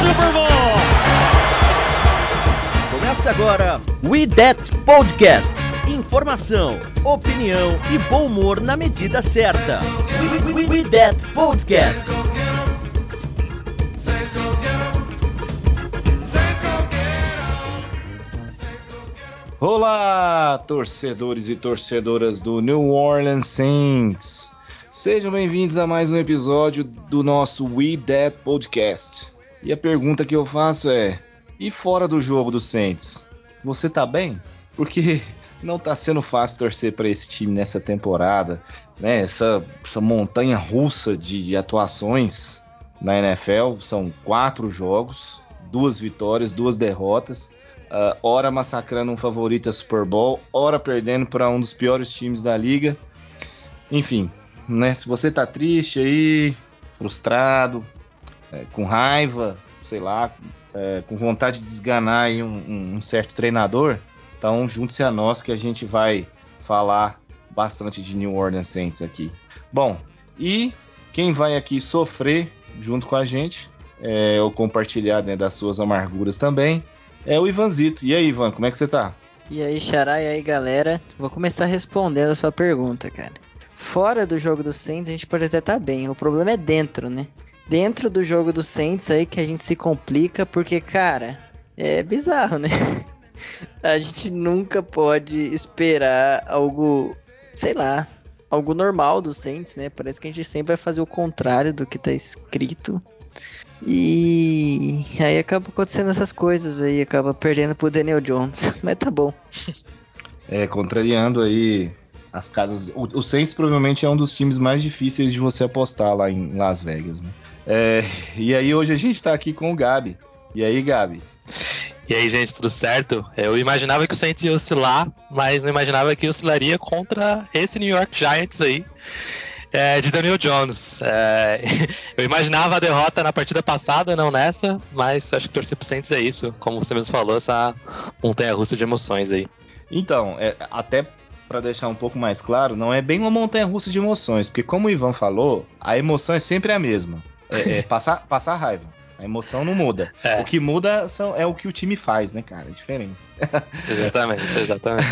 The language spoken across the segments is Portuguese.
Super Bowl! Começa agora We That Podcast. Informação, opinião e bom humor na medida certa. We, we, we, we That Podcast. Olá, torcedores e torcedoras do New Orleans Saints. Sejam bem-vindos a mais um episódio do nosso We That Podcast. E a pergunta que eu faço é: e fora do jogo do Saints, você tá bem? Porque não tá sendo fácil torcer para esse time nessa temporada, né? Essa, essa montanha russa de, de atuações na NFL, são quatro jogos, duas vitórias, duas derrotas. Uh, ora massacrando um favorito a Super Bowl, ora perdendo para um dos piores times da liga. Enfim, né? Se você tá triste aí, frustrado, é, com raiva, sei lá, é, com vontade de desganar um, um, um certo treinador, então junte-se a nós que a gente vai falar bastante de New Orleans Saints aqui. Bom, e quem vai aqui sofrer junto com a gente, é, ou compartilhar né, das suas amarguras também, é o Ivanzito. E aí, Ivan, como é que você tá? E aí, Xará, e aí, galera? Vou começar respondendo a sua pergunta, cara. Fora do jogo do Saints, a gente pode até estar tá bem. O problema é dentro, né? Dentro do jogo do Saints aí que a gente se complica, porque, cara, é bizarro, né? A gente nunca pode esperar algo, sei lá, algo normal do Saints, né? Parece que a gente sempre vai fazer o contrário do que tá escrito. E aí acaba acontecendo essas coisas aí, acaba perdendo pro Daniel Jones. Mas tá bom. É, contrariando aí as casas. O, o Saints provavelmente é um dos times mais difíceis de você apostar lá em Las Vegas, né? É, e aí hoje a gente tá aqui com o Gabi. E aí, Gabi? E aí, gente, tudo certo? Eu imaginava que o Saints ia oscilar, mas não imaginava que oscilaria contra esse New York Giants aí é, de Daniel Jones. É, eu imaginava a derrota na partida passada, não nessa, mas acho que torcer pro Saints é isso, como você mesmo falou, essa montanha-russa de emoções aí. Então, é, até para deixar um pouco mais claro, não é bem uma montanha-russa de emoções, porque como o Ivan falou, a emoção é sempre a mesma, é, é passar, passar raiva. A emoção não muda. É. O que muda são, é o que o time faz, né, cara? É diferente. Exatamente, exatamente.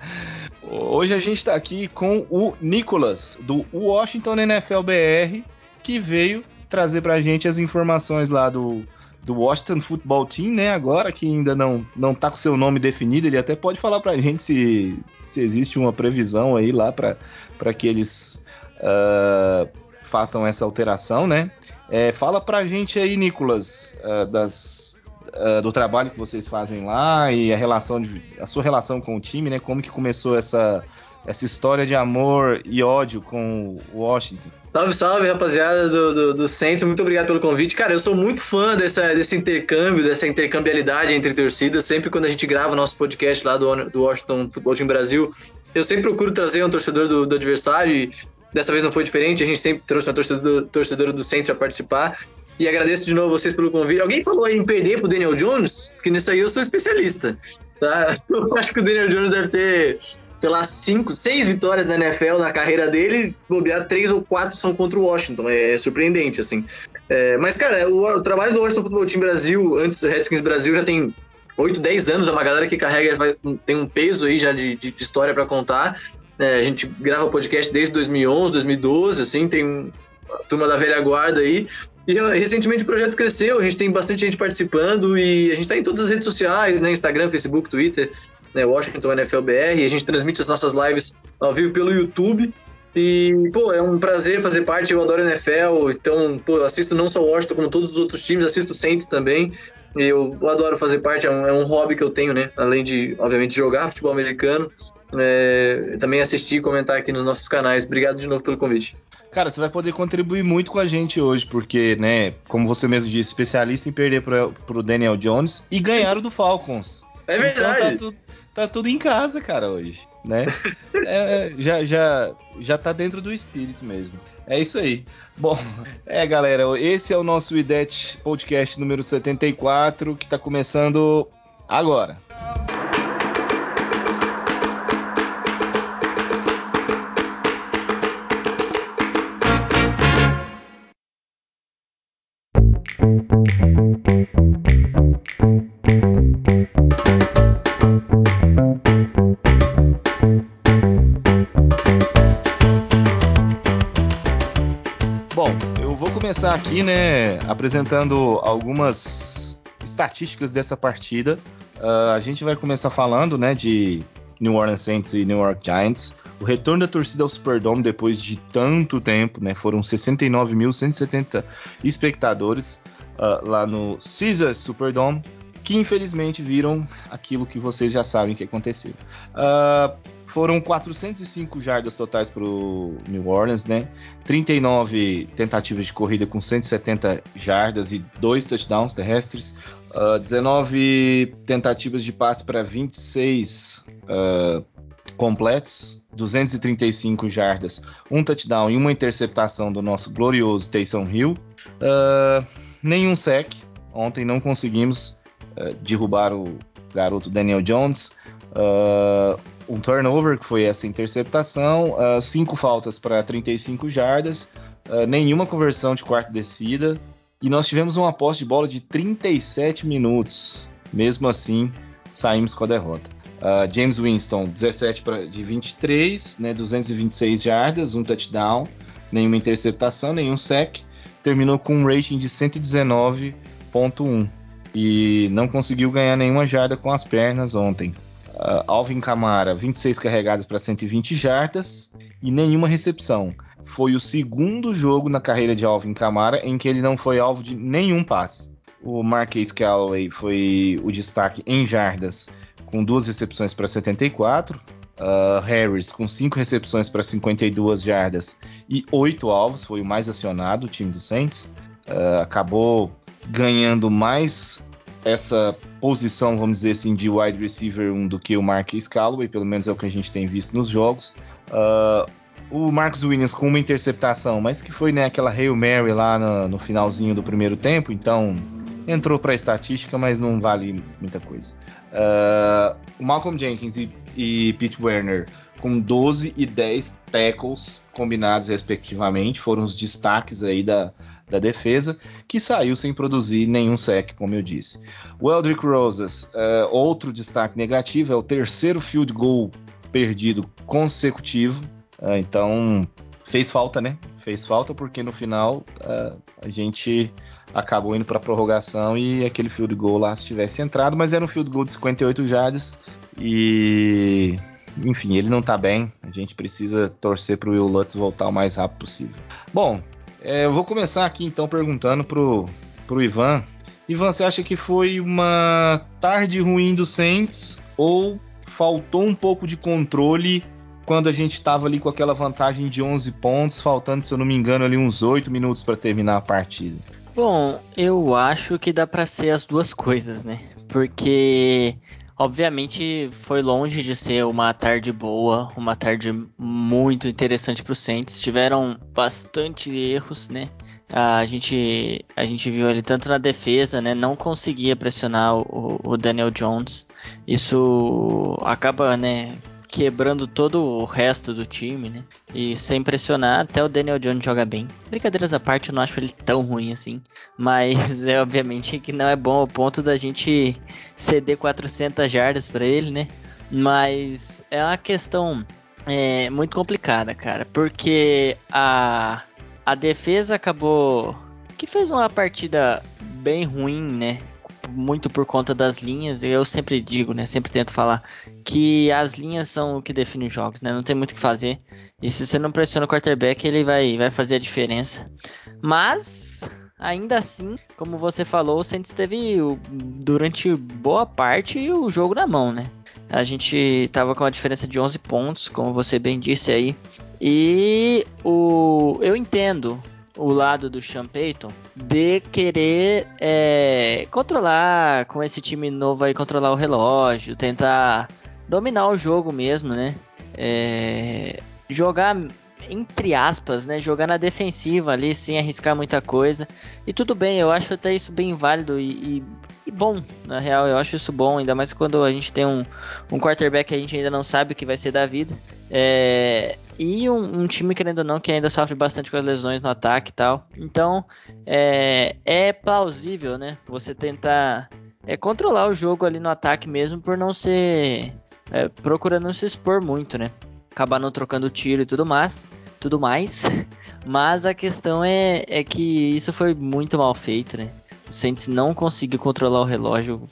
Hoje a gente está aqui com o Nicolas, do Washington NFL BR, que veio trazer pra gente as informações lá do, do Washington Football Team, né? Agora que ainda não, não tá com seu nome definido, ele até pode falar pra gente se, se existe uma previsão aí lá para que eles uh, façam essa alteração, né? É, fala pra gente aí, Nicolas, uh, das, uh, do trabalho que vocês fazem lá e a relação de, a sua relação com o time, né? Como que começou essa, essa história de amor e ódio com o Washington. Salve, salve, rapaziada do, do, do Centro. Muito obrigado pelo convite. Cara, eu sou muito fã dessa, desse intercâmbio, dessa intercambialidade entre torcidas. Sempre quando a gente grava o nosso podcast lá do, do Washington Futebol Team Brasil, eu sempre procuro trazer um torcedor do, do adversário e Dessa vez não foi diferente, a gente sempre trouxe uma torcedora, torcedora do Centro a participar. E agradeço de novo vocês pelo convite. Alguém falou em perder pro Daniel Jones? Porque nisso aí eu sou especialista. Tá? Eu acho que o Daniel Jones deve ter, sei lá, cinco, seis vitórias na NFL na carreira dele. Bobear, três ou quatro são contra o Washington. É, é surpreendente, assim. É, mas, cara, o, o, trabalho do Washington Football Team Brasil, antes do Redskins Brasil, já tem 8, 10 anos. É uma galera que carrega, tem um peso aí já de, de história para contar. É, a gente grava podcast desde 2011, 2012, assim, tem uma turma da velha guarda aí. E recentemente o projeto cresceu, a gente tem bastante gente participando e a gente está em todas as redes sociais, né? Instagram, Facebook, Twitter, né? Washington NFLBR, a gente transmite as nossas lives ao vivo pelo YouTube. E, pô, é um prazer fazer parte, eu adoro NFL, então, pô, assisto não só o Washington, como todos os outros times, assisto o Saints também. Eu adoro fazer parte, é um, é um hobby que eu tenho, né? Além de, obviamente, jogar futebol americano. É, também assistir e comentar aqui nos nossos canais. Obrigado de novo pelo convite. Cara, você vai poder contribuir muito com a gente hoje, porque, né, como você mesmo disse, especialista em perder pro, pro Daniel Jones e ganhar o do Falcons. É verdade. Então tá tudo, tá tudo em casa, cara, hoje, né? É, é, já, já, já tá dentro do espírito mesmo. É isso aí. Bom, é, galera, esse é o nosso IDET Podcast número 74, que tá começando agora. Bom, eu vou começar aqui, né, apresentando algumas estatísticas dessa partida. Uh, a gente vai começar falando, né, de New Orleans Saints e New York Giants. O retorno da torcida ao Superdome depois de tanto tempo, né, foram 69.170 espectadores uh, lá no Caesars Superdome, que infelizmente viram aquilo que vocês já sabem que aconteceu. Uh, foram 405 jardas totais para o New Orleans, né? 39 tentativas de corrida com 170 jardas e dois touchdowns terrestres. Uh, 19 tentativas de passe para 26 uh, completos, 235 jardas, um touchdown e uma interceptação do nosso glorioso Taysom Hill. Uh, nenhum sec. Ontem não conseguimos uh, derrubar o garoto Daniel Jones. Uh, um turnover, que foi essa interceptação, uh, cinco faltas para 35 jardas, uh, nenhuma conversão de quarta descida, e nós tivemos uma posse de bola de 37 minutos. Mesmo assim, saímos com a derrota. Uh, James Winston, 17 pra, de 23, né, 226 jardas, um touchdown, nenhuma interceptação, nenhum sec. Terminou com um rating de 119.1 e não conseguiu ganhar nenhuma jarda com as pernas ontem. Uh, Alvin Kamara, 26 carregadas para 120 jardas e nenhuma recepção. Foi o segundo jogo na carreira de Alvin Kamara em que ele não foi alvo de nenhum passe. O Marquês Callaway foi o destaque em jardas, com duas recepções para 74. Uh, Harris com cinco recepções para 52 jardas e oito alvos, foi o mais acionado, o time do Saints. Uh, acabou ganhando mais essa posição, vamos dizer assim, de wide receiver 1 do que o Marquis Callaway, pelo menos é o que a gente tem visto nos jogos. Uh, o Marcos Williams com uma interceptação, mas que foi né, aquela Hail Mary lá no, no finalzinho do primeiro tempo, então entrou para a estatística, mas não vale muita coisa. Uh, Malcolm Jenkins e, e Pete Werner com 12 e 10 tackles combinados, respectivamente, foram os destaques aí da, da defesa, que saiu sem produzir nenhum sec, como eu disse. O Eldrick Rosas, uh, outro destaque negativo, é o terceiro field goal perdido consecutivo, uh, então fez falta, né? Fez falta porque no final uh, a gente acabou indo para prorrogação e aquele field goal lá se tivesse entrado, mas era um field goal de 58 jardas e enfim, ele não tá bem. A gente precisa torcer pro Will Lutz voltar o mais rápido possível. Bom, é, eu vou começar aqui então perguntando pro, pro Ivan. Ivan, você acha que foi uma tarde ruim do Saints ou faltou um pouco de controle quando a gente estava ali com aquela vantagem de 11 pontos, faltando, se eu não me engano, ali uns 8 minutos para terminar a partida? Bom, eu acho que dá para ser as duas coisas, né? Porque Obviamente foi longe de ser uma tarde boa, uma tarde muito interessante para os Saints. Tiveram bastante erros, né? A gente, a gente viu ele tanto na defesa, né? Não conseguia pressionar o, o Daniel Jones. Isso acaba, né? Quebrando todo o resto do time, né? E sem pressionar, até o Daniel Jones joga bem. Brincadeiras à parte, eu não acho ele tão ruim assim. Mas é obviamente que não é bom ao ponto da gente ceder 400 jardas para ele, né? Mas é uma questão é, muito complicada, cara. Porque a, a defesa acabou. Que fez uma partida bem ruim, né? Muito por conta das linhas. Eu sempre digo, né? Sempre tento falar que as linhas são o que define os jogos, né? Não tem muito o que fazer. E se você não pressiona o quarterback, ele vai, vai fazer a diferença. Mas ainda assim, como você falou, o Saints teve durante boa parte o jogo na mão, né? A gente tava com uma diferença de 11 pontos, como você bem disse aí. E o eu entendo o lado do Sean Payton de querer é, controlar com esse time novo aí, controlar o relógio, tentar dominar o jogo mesmo, né? É, jogar entre aspas, né, jogar na defensiva ali sem arriscar muita coisa. E tudo bem, eu acho até isso bem válido e, e, e, bom, na real, eu acho isso bom, ainda mais quando a gente tem um, um quarterback que a gente ainda não sabe o que vai ser da vida. É, e um, um, time, querendo ou não, que ainda sofre bastante com as lesões no ataque e tal. Então, é, é plausível, né? Você tentar é, controlar o jogo ali no ataque mesmo por não ser. É, procurando não se expor muito, né? Acabar não trocando tiro e tudo mais. Tudo mais. Mas a questão é, é que isso foi muito mal feito, né? O Saints não conseguiu controlar o relógio.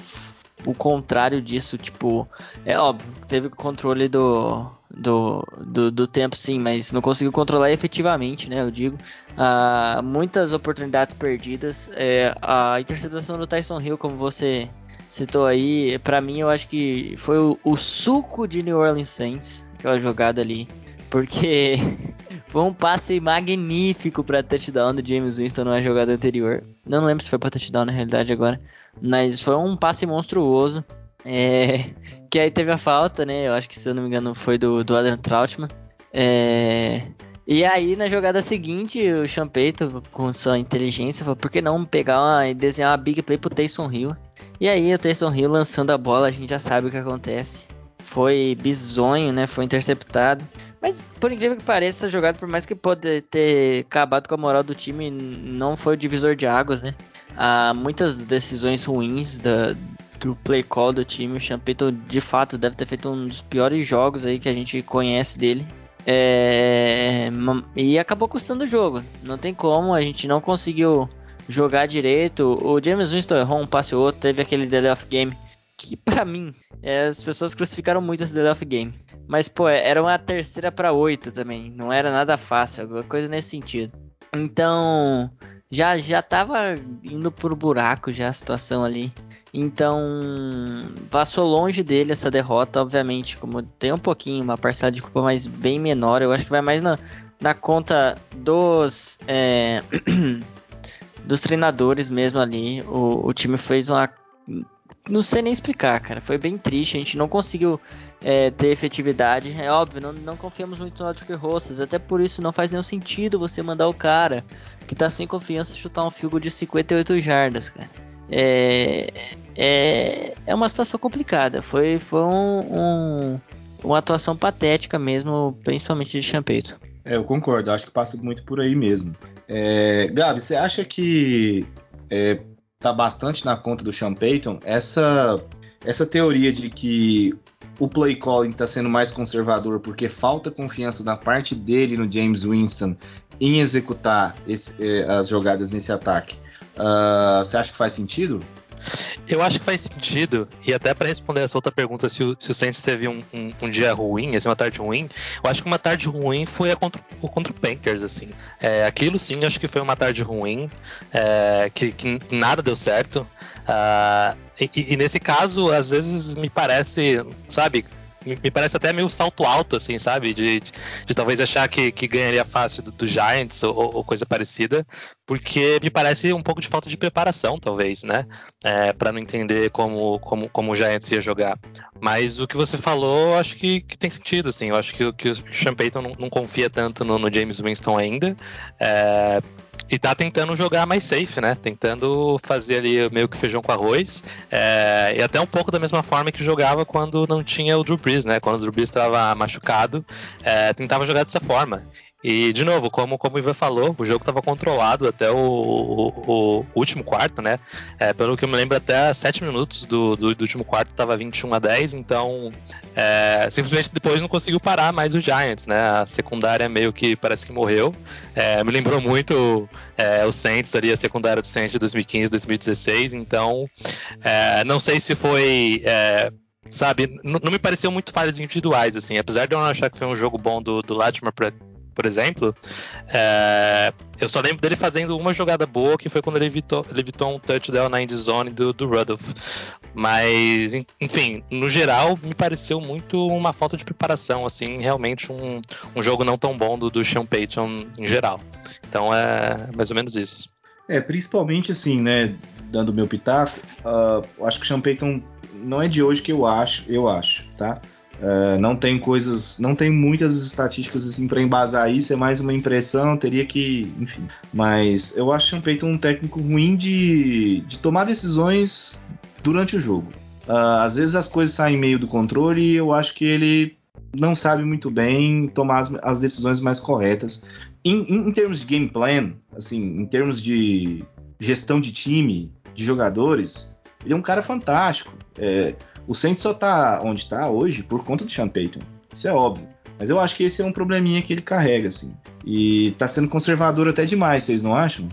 O contrário disso, tipo, é óbvio, teve o controle do, do, do, do, tempo, sim, mas não conseguiu controlar efetivamente, né? Eu digo. Ah, muitas oportunidades perdidas. É, a interceptação do Tyson Hill, como você citou aí, para mim eu acho que foi o, o, suco de New Orleans Saints, aquela jogada ali. Porque foi um passe magnífico para touchdown do James Winston numa jogada anterior. Não lembro se foi para touchdown na realidade agora. Mas foi um passe monstruoso. É, que aí teve a falta, né? Eu acho que, se eu não me engano, foi do, do Adam Trautmann. É, e aí, na jogada seguinte, o Champeito, com sua inteligência, falou: por que não pegar uma, e desenhar uma big play pro Taysom Hill? E aí, o Taysom Hill lançando a bola, a gente já sabe o que acontece. Foi bizonho, né? Foi interceptado. Mas, por incrível que pareça, essa jogada, por mais que pode ter acabado com a moral do time, não foi o divisor de águas, né? Há muitas decisões ruins da, do play call do time. O Champeito, de fato, deve ter feito um dos piores jogos aí que a gente conhece dele. É... E acabou custando o jogo. Não tem como, a gente não conseguiu jogar direito. O James Winston errou um passe ou outro, teve aquele delay of game. Que para mim, é, as pessoas crucificaram muito esse of game. Mas, pô, era uma terceira para oito também. Não era nada fácil, alguma coisa nesse sentido. Então, já já tava indo pro buraco já a situação ali. Então, passou longe dele essa derrota, obviamente, como tem um pouquinho, uma parcela de culpa, mas bem menor. Eu acho que vai mais na, na conta dos é, dos treinadores mesmo ali. O, o time fez uma não sei nem explicar, cara. Foi bem triste. A gente não conseguiu é, ter efetividade. É óbvio, não, não confiamos muito no Patrick Rossas. Até por isso não faz nenhum sentido você mandar o cara que tá sem confiança chutar um field de 58 jardas, cara. É, é, é uma situação complicada. Foi, foi um, um, uma atuação patética mesmo, principalmente de Champeito. É, eu concordo. Acho que passa muito por aí mesmo. É, Gabi, você acha que é, tá bastante na conta do Sean Payton, essa, essa teoria de que o play calling está sendo mais conservador porque falta confiança da parte dele no James Winston em executar esse, eh, as jogadas nesse ataque. Uh, você acha que faz sentido? Eu acho que faz sentido, e até para responder essa outra pergunta, se o, se o Saints teve um, um, um, dia ruim, assim, uma tarde ruim, eu acho que uma tarde ruim foi a contra, contra o Packers, assim. É, aquilo sim, acho que foi uma tarde ruim, é, que, que, nada deu certo. Uh, e, e nesse caso, às vezes me parece, sabe, me parece até meio salto alto, assim, sabe? De, de, de talvez achar que, que ganharia fácil do, do Giants ou, ou, coisa parecida, porque me parece um pouco de falta de preparação, talvez, né? É, para não entender como, como, como o Giants ia jogar. Mas o que você falou, acho que, que tem sentido, assim. Eu acho que, que o Sean Payton não, não confia tanto no, no James Winston ainda. É, e tá tentando jogar mais safe, né? Tentando fazer ali meio que feijão com arroz. É, e até um pouco da mesma forma que jogava quando não tinha o Drew Brees, né? Quando o Drew Brees estava machucado, é, tentava jogar dessa forma. E, de novo, como, como o Ivan falou, o jogo estava controlado até o, o, o, último quarto, né? É, pelo que eu me lembro, até 7 minutos do, do, do último quarto estava 21 a 10, então é, simplesmente depois não conseguiu parar mais o Giants, né? A secundária meio que parece que morreu. É, me lembrou muito é, o Saints ali, a secundária do Saints de 2015, 2016, então é, não sei se foi é, sabe, não me pareceu muito falhas individuais, assim, apesar de eu não achar que foi um jogo bom do, do Latimer por exemplo, é, eu só lembro dele fazendo uma jogada boa, que foi quando ele evitou, ele evitou um touchdown na end zone do, do Rudolph. Mas, enfim, no geral, me pareceu muito uma falta de preparação, assim, realmente um, um jogo não tão bom do, do Sean Payton em geral. Então é mais ou menos isso. É, principalmente assim, né, dando meu pitaco, uh, acho que o Sean Payton não é de hoje que eu acho, eu acho, tá? Uh, não tem coisas, não tem muitas estatísticas assim para embasar isso, é mais uma impressão, teria que, enfim. Mas eu acho o Sean Payton um técnico ruim de, de tomar decisões durante o jogo. Uh, às vezes as coisas saem meio do controle e eu acho que ele não sabe muito bem tomar as, as decisões mais corretas. Em, em, em, termos de game plan, assim, em termos de gestão de time, de jogadores, ele é um cara fantástico. É, o Saints só tá onde tá hoje por conta do Sean Payton. Isso é óbvio. Mas eu acho que esse é um probleminha que ele carrega, assim. E tá sendo conservador até demais, vocês não acham?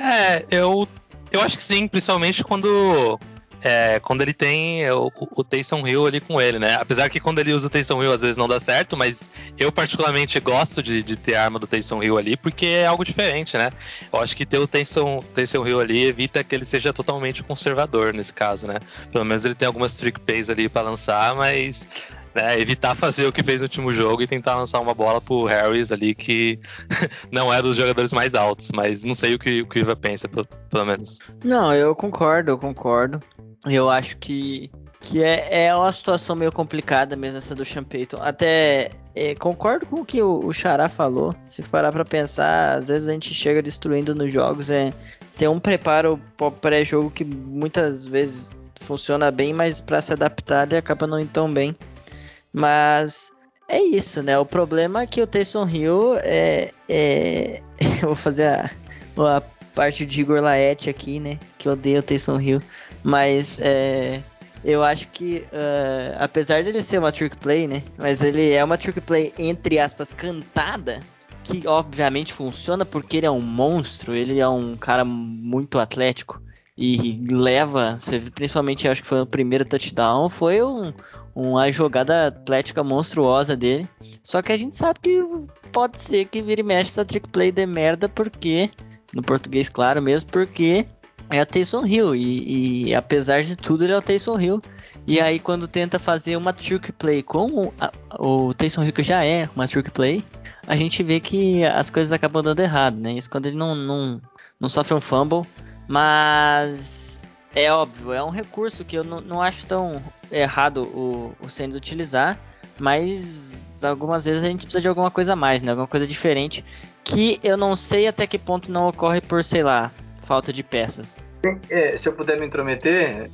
É, eu eu acho que sim, principalmente quando é, quando ele tem o, o Taysom Hill ali com ele, né? Apesar que quando ele usa o Taysom Hill às vezes não dá certo, mas eu particularmente gosto de, de ter a arma do Taysom Hill ali porque é algo diferente, né? Eu acho que ter o Taysom, Taysom Hill ali evita que ele seja totalmente conservador nesse caso, né? Pelo menos ele tem algumas trick plays ali para lançar, mas né, evitar fazer o que fez no último jogo e tentar lançar uma bola pro Harris ali que não é dos jogadores mais altos, mas não sei o que o Iva pensa, pelo, pelo menos. Não, eu concordo, eu concordo. Eu acho que que é, é uma situação meio complicada mesmo essa do Champeyton. Até é, concordo com o que o, Xará falou. Se parar para pensar, às vezes a gente chega destruindo nos jogos. É, tem um preparo pré-jogo que muitas vezes funciona bem, mas para se adaptar ele acaba não indo tão bem. Mas é isso, né? O problema é que o Taysom Hill é. é... Eu vou fazer a, a parte de Igor Laet aqui, né? Que odeia o Taysom Hill. Mas é, eu acho que, uh, apesar dele ser uma trick play, né? Mas ele é uma trick play, entre aspas, cantada. Que obviamente funciona porque ele é um monstro, ele é um cara muito atlético e leva, principalmente acho que foi o primeiro touchdown, foi um, uma jogada atlética monstruosa dele. Só que a gente sabe que pode ser que vire e mexe essa trick play de merda, porque, no português claro mesmo, porque é o Taysom Hill. E, e, apesar de tudo, ele é o Taysom Hill. E aí, quando tenta fazer uma trick play com o, o Taysom Hill, que já é uma trick play, a gente vê que as coisas acabam dando errado, né? Isso quando ele não, não, não sofre um fumble mas é óbvio, é um recurso que eu não, não acho tão errado o, o utilizar, mas algumas vezes a gente precisa de alguma coisa a mais, né? Alguma coisa diferente que eu não sei até que ponto não ocorre por, sei lá, falta de peças. É, se eu puder me intrometer,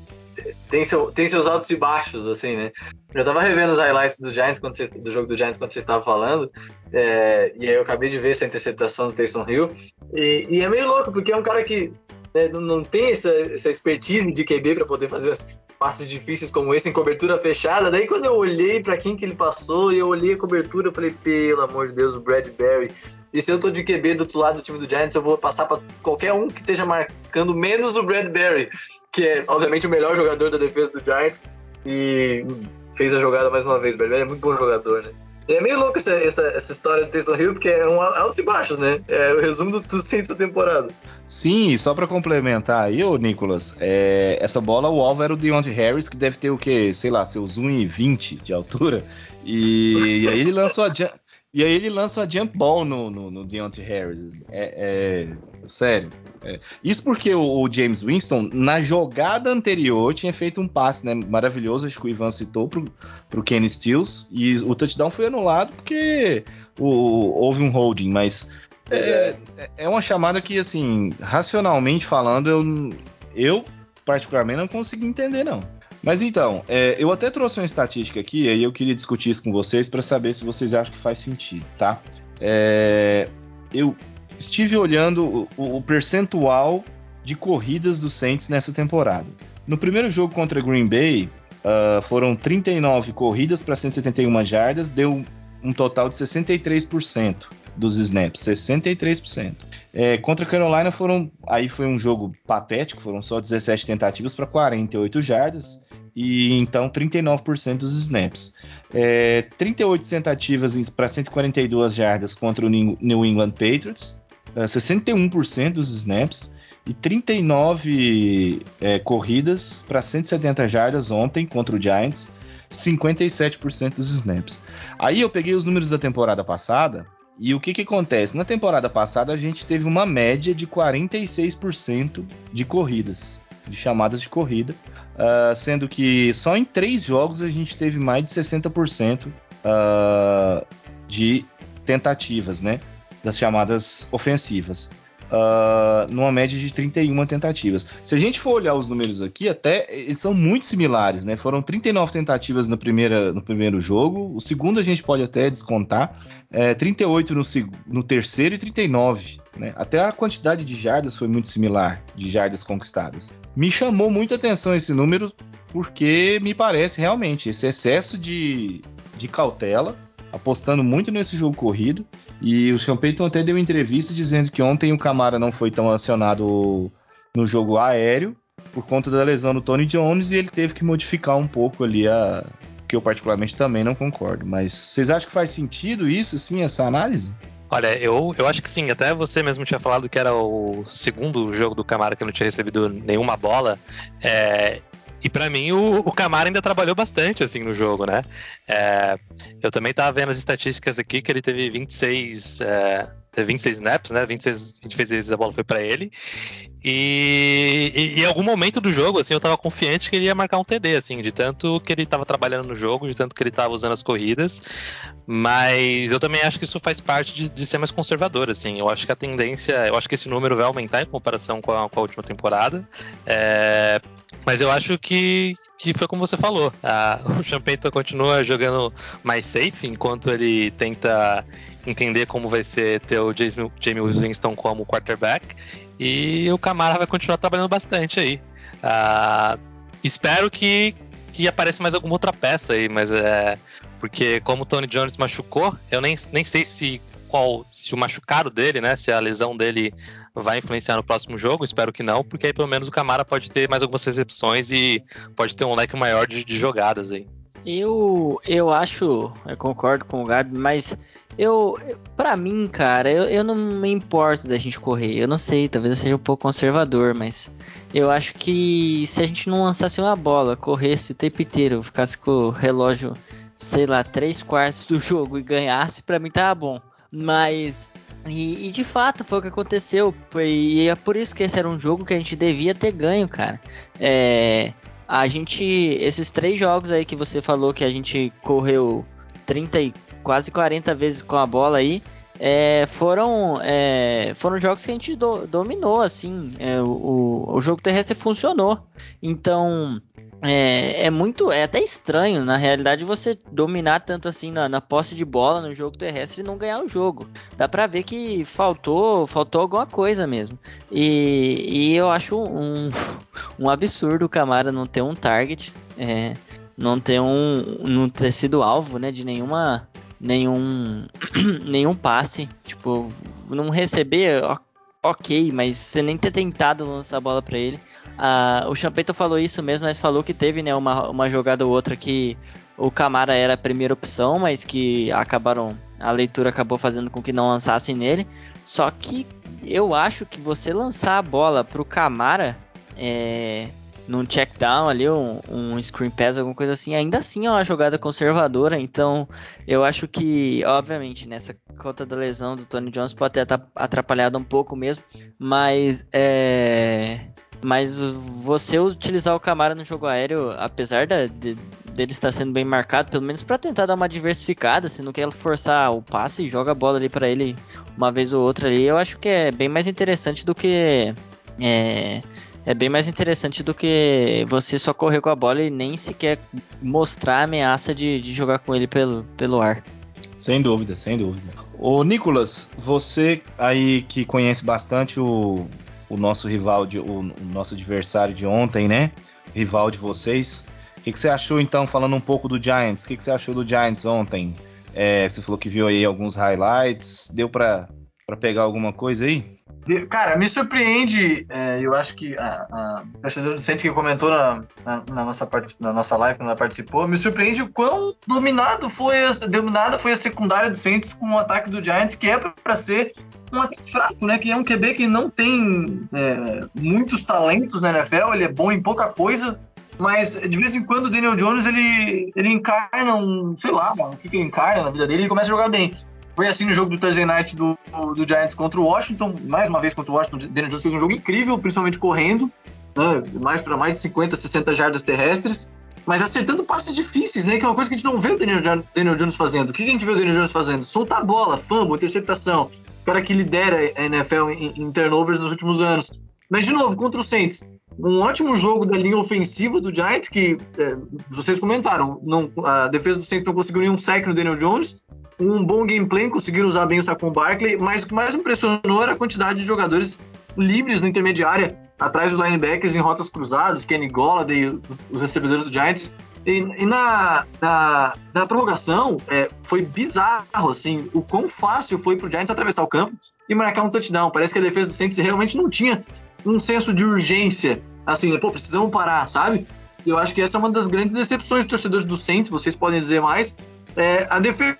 tem, seu, tem seus altos e baixos, assim, né? Eu tava revendo os highlights do Giants quando você, do jogo do Giants quando você estava falando, é, e aí eu acabei de ver essa interceptação do Taysom Hill, e, e, é meio louco, porque é um cara que né, não, tem essa, essa expertise de QB para poder fazer as passes difíceis como esse em cobertura fechada. Daí quando eu olhei para quem que ele passou e eu olhei a cobertura, eu falei, pelo amor de Deus, o Bradbury. E se eu tô de QB do outro lado do time do Giants, eu vou passar para qualquer um que esteja marcando menos o Bradbury, que é obviamente o melhor jogador da defesa do Giants e fez a jogada mais uma vez. O Bradbury é muito bom jogador, né? É meio louco essa, essa, essa história do Taysom Hill, porque é um altos e baixos, né? É o resumo do, do Saints da temporada. Sim, só para complementar aí, ô Nicolas, é, essa bola, o alvo era o Deontay Harris, que deve ter o quê? Sei lá, seus 1,20 de altura. E, e, aí ele lançou a e aí ele lança a jump ball no, no, no Deontay Harris. É, é sério. É. Isso porque o, o, James Winston, na jogada anterior, tinha feito um passe né, maravilhoso, acho que o Ivan citou, pro, pro Kenny Stills, e o touchdown foi anulado porque o, houve um holding, mas é, é uma chamada que, assim, racionalmente falando, eu, eu particularmente não consegui entender, não. Mas então, é, eu até trouxe uma estatística aqui, aí eu queria discutir isso com vocês para saber se vocês acham que faz sentido, tá? É, eu estive olhando o, o, percentual de corridas do Saints nessa temporada. No primeiro jogo contra Green Bay, uh, foram 39 corridas para 171 jardas, deu um total de 63% dos snaps, 63%. É, contra a Carolina foram, aí foi um jogo patético, foram só 17 tentativas para 48 jardas e então 39% dos snaps. É, 38 tentativas para 142 jardas contra o New England Patriots, 61% é, dos snaps, e 39 é, corridas para 170 jardas ontem contra o Giants, 57% dos snaps. Aí eu peguei os números da temporada passada e o que, que acontece? Na temporada passada a gente teve uma média de 46% de corridas, de chamadas de corrida, uh, sendo que só em três jogos a gente teve mais de 60% uh, de tentativas, né? Das chamadas ofensivas uh, numa média de 31 tentativas. Se a gente for olhar os números aqui, até eles são muito similares, né? Foram 39 tentativas no, primeira, no primeiro jogo, o segundo a gente pode até descontar, é, 38 no, no terceiro e 39. Né? Até a quantidade de jardas foi muito similar, de jardas conquistadas. Me chamou muita atenção esse número, porque me parece realmente esse excesso de, de cautela apostando muito nesse jogo corrido. E o Sean Payton até deu entrevista dizendo que ontem o Camara não foi tão acionado no jogo aéreo por conta da lesão do Tony Jones e ele teve que modificar um pouco ali a que eu particularmente também não concordo. Mas vocês acham que faz sentido isso, sim, essa análise? Olha, eu, eu acho que sim. Até você mesmo tinha falado que era o segundo jogo do Camara que não tinha recebido nenhuma bola. É, e para mim o, o Camara ainda trabalhou bastante assim no jogo, né? É, eu também tava vendo as estatísticas aqui que ele teve 26, é, teve 26 snaps, né? 26, 26 vezes a bola foi para ele. E, e, em algum momento do jogo, assim, eu tava confiante que ele ia marcar um TD, assim, de tanto que ele tava trabalhando no jogo, de tanto que ele tava usando as corridas. Mas eu também acho que isso faz parte de, de ser mais conservador, assim. Eu acho que a tendência, eu acho que esse número vai aumentar em comparação com a, com a última temporada. É, mas eu acho que, que foi como você falou. A, o Champeito continua jogando mais safe enquanto ele tenta entender como vai ser ter o James Winston como quarterback. E o Camara vai continuar trabalhando bastante aí. Uh, espero que, que apareça mais alguma outra peça aí, mas é. Porque como o Tony Jones machucou, eu nem, nem sei se qual se o machucado dele, né, se a lesão dele vai influenciar no próximo jogo, espero que não, porque aí pelo menos o Camara pode ter mais algumas recepções e pode ter um leque maior de, de jogadas aí. Eu, eu acho, eu concordo com o Gabi, mas eu, para mim, cara, eu, eu não me importo da gente correr. Eu não sei, talvez eu seja um pouco conservador, mas eu acho que se a gente não lançasse uma bola, corresse o tempo inteiro, ficasse com o relógio, sei lá, três quartos do jogo e ganhasse, para mim tava bom. Mas e, e, de fato foi o que aconteceu. E é por isso que esse era um jogo que a gente devia ter ganho, cara. É, a gente. Esses três jogos aí que você falou que a gente correu 30 e quase 40 vezes com a bola aí. É, foram, é, foram jogos que a gente do, dominou, assim. É, o, o jogo terrestre funcionou. Então, é, é, muito, é até estranho, na realidade, você dominar tanto assim na, na, posse de bola no jogo terrestre e não ganhar o jogo. Dá pra ver que faltou, faltou alguma coisa mesmo. E, e eu acho um, um absurdo o Camara não ter um target, é, não ter um, não ter sido alvo, né, de nenhuma, nenhum, nenhum passe, tipo, não receber, ok, mas você nem ter tentado lançar a bola para ele. Ah, o Champeito falou isso mesmo, mas falou que teve né, uma, uma jogada ou outra que o Camara era a primeira opção, mas que acabaram. A leitura acabou fazendo com que não lançassem nele. Só que eu acho que você lançar a bola pro Camara é, num check down ali, um, um screen pass, alguma coisa assim, ainda assim é uma jogada conservadora. Então eu acho que, obviamente, nessa conta da lesão do Tony Jones pode ter atrapalhado um pouco mesmo, mas é mas você utilizar o Camara no jogo aéreo, apesar da, de, dele estar sendo bem marcado, pelo menos para tentar dar uma diversificada, se não quer forçar o passe, joga a bola ali para ele uma vez ou outra ali, eu acho que é bem mais interessante do que é, é bem mais interessante do que você só correr com a bola e nem sequer mostrar a ameaça de, de jogar com ele pelo, pelo ar. Sem dúvida, sem dúvida. Ô Nicolas, você aí que conhece bastante o, o nosso rival, de, o, o nosso adversário de ontem, né? Rival de vocês. O que, que, você achou então, falando um pouco do Giants? O que, que você achou do Giants ontem? É, você falou que viu aí alguns highlights. Deu para pegar alguma coisa aí? Cara, me surpreende, é, eu acho que a, a torcedora do Santos que comentou na, na, na, nossa, na nossa live, quando ela participou, me surpreende o quão dominado foi a, dominada foi a secundária do Santos com o ataque do Giants, que é para ser um ataque fraco, né? Que é um QB que não tem é, muitos talentos na NFL, ele é bom em pouca coisa, mas de vez em quando o Daniel Jones ele, ele encarna um, sei lá, o que, que ele encarna na vida dele, ele começa a jogar bem. Foi assim no jogo do Thursday Night do, do Giants contra o Washington, mais uma vez contra o Washington, Daniel Jones fez um jogo incrível, principalmente correndo, né, mais para mais de 50, 60 jardas terrestres, mas acertando passes difíceis, né? Que é uma coisa que a gente não vê o Daniel, Daniel Jones fazendo. O que a gente vê o Daniel Jones fazendo? Soltar a bola, fumble, interceptação. O cara que lidera a NFL em, em turnovers nos últimos anos. Mas, de novo, contra o Saints, um ótimo jogo da linha ofensiva do Giants, que é, vocês comentaram, não, a defesa do Saints não conseguiu nenhum sack no Daniel Jones, um bom gameplay, conseguiram usar bem o Saquon Barkley, mas o que mais impressionou era a quantidade de jogadores livres no intermediária, atrás dos linebackers em rotas cruzadas, Kenny Golladay, os recebedores do Giants. E, e na, na, na, prorrogação, é, foi bizarro, assim, o quão fácil foi pro Giants atravessar o campo e marcar um touchdown. Parece que a defesa do Saints realmente não tinha um senso de urgência, assim, pô, precisamos parar, sabe? Eu acho que essa é uma das grandes decepções dos torcedores do Saints, vocês podem dizer mais. É, a defesa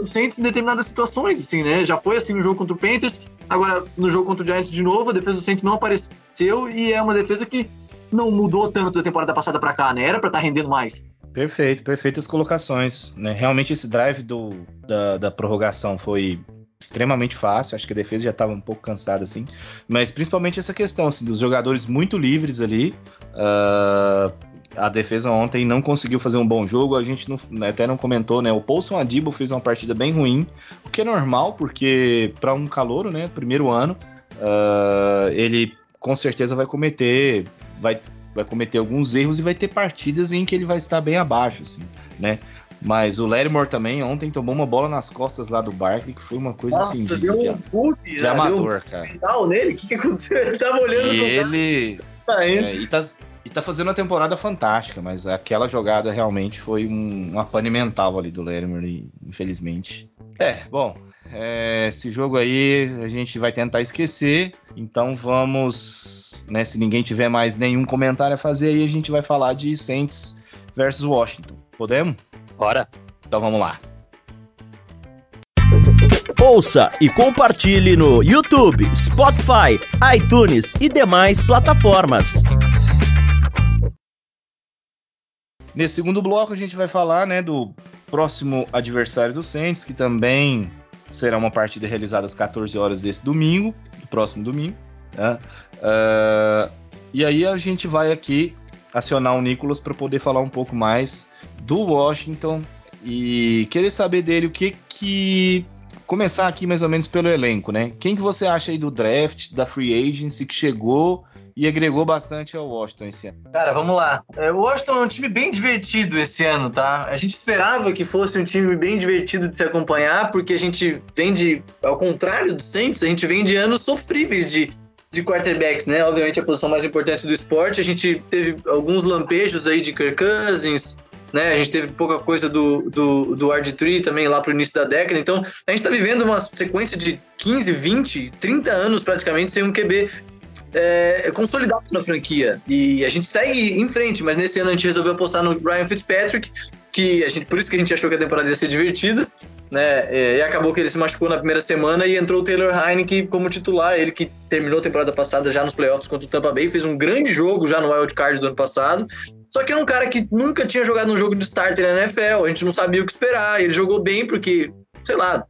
do Saints em determinadas situações, assim, né? Já foi assim no jogo contra o Panthers, agora no jogo contra o Giants de novo, a defesa do Saints não apareceu e é uma defesa que não mudou tanto da temporada passada para cá, né? Era para estar tá rendendo mais. Perfeito, perfeitas colocações. Né? Realmente esse drive do, da, da prorrogação foi extremamente fácil. Acho que a defesa já estava um pouco cansada, assim. Mas principalmente essa questão assim, dos jogadores muito livres ali. Uh, a defesa ontem não conseguiu fazer um bom jogo. A gente não, né, até não comentou, né? O Paulson Adibo fez uma partida bem ruim, o que é normal, porque para um calouro, né? Primeiro ano, uh, ele com certeza vai cometer, vai, vai cometer alguns erros e vai ter partidas em que ele vai estar bem abaixo, assim, né? Mas o Lattimore também ontem tomou uma bola nas costas lá do Barkley, que foi uma coisa Nossa, assim de, deu um de, de né? amador, um cara. Final nele? O que, que aconteceu? Ele tava olhando e ele tá é, e, tá, e tá fazendo uma temporada fantástica, mas aquela jogada realmente foi um, uma pane mental ali do Lattimore, infelizmente. É, bom, é, esse jogo aí a gente vai tentar esquecer, então vamos, né, se ninguém tiver mais nenhum comentário a fazer aí, a gente vai falar de Saints versus Washington. Podemos? Bora. Então vamos lá. Ouça e compartilhe no YouTube, Spotify, iTunes e demais plataformas. Nesse segundo bloco a gente vai falar, né, do próximo adversário do Saints, que também será uma partida realizada às 14 horas desse domingo, do próximo domingo. Né? Uh, e aí a gente vai aqui acionar o Nicolas para poder falar um pouco mais do Washington e querer saber dele o que que começar aqui mais ou menos pelo elenco, né? Quem que você acha aí do draft, da free agency que chegou e agregou bastante ao Washington esse ano? Cara, vamos lá. É, o Washington é um time bem divertido esse ano, tá? A gente esperava que fosse um time bem divertido de se acompanhar, porque a gente vem de, ao contrário do Saints, a gente vem de anos sofríveis de de quarterbacks, né? Obviamente a posição mais importante do esporte. A gente teve alguns lampejos aí de Kirk Cousins, né? A gente teve pouca coisa do, do, do RG3 também lá pro início da década. Então, a gente tá vivendo uma sequência de 15, 20, 30 anos praticamente sem um QB é, consolidado na franquia. E a gente segue em frente, mas nesse ano a gente resolveu apostar no Ryan Fitzpatrick, que a gente, por isso que a gente achou que a temporada ia ser divertida né? E acabou que ele se machucou na primeira semana e entrou o Taylor Heineke como titular. Ele que terminou a temporada passada já nos playoffs contra o Tampa Bay, fez um grande jogo já no Wild Card do ano passado. Só que é um cara que nunca tinha jogado um jogo de starter na NFL, a gente não sabia o que esperar. Ele jogou bem porque, sei lá,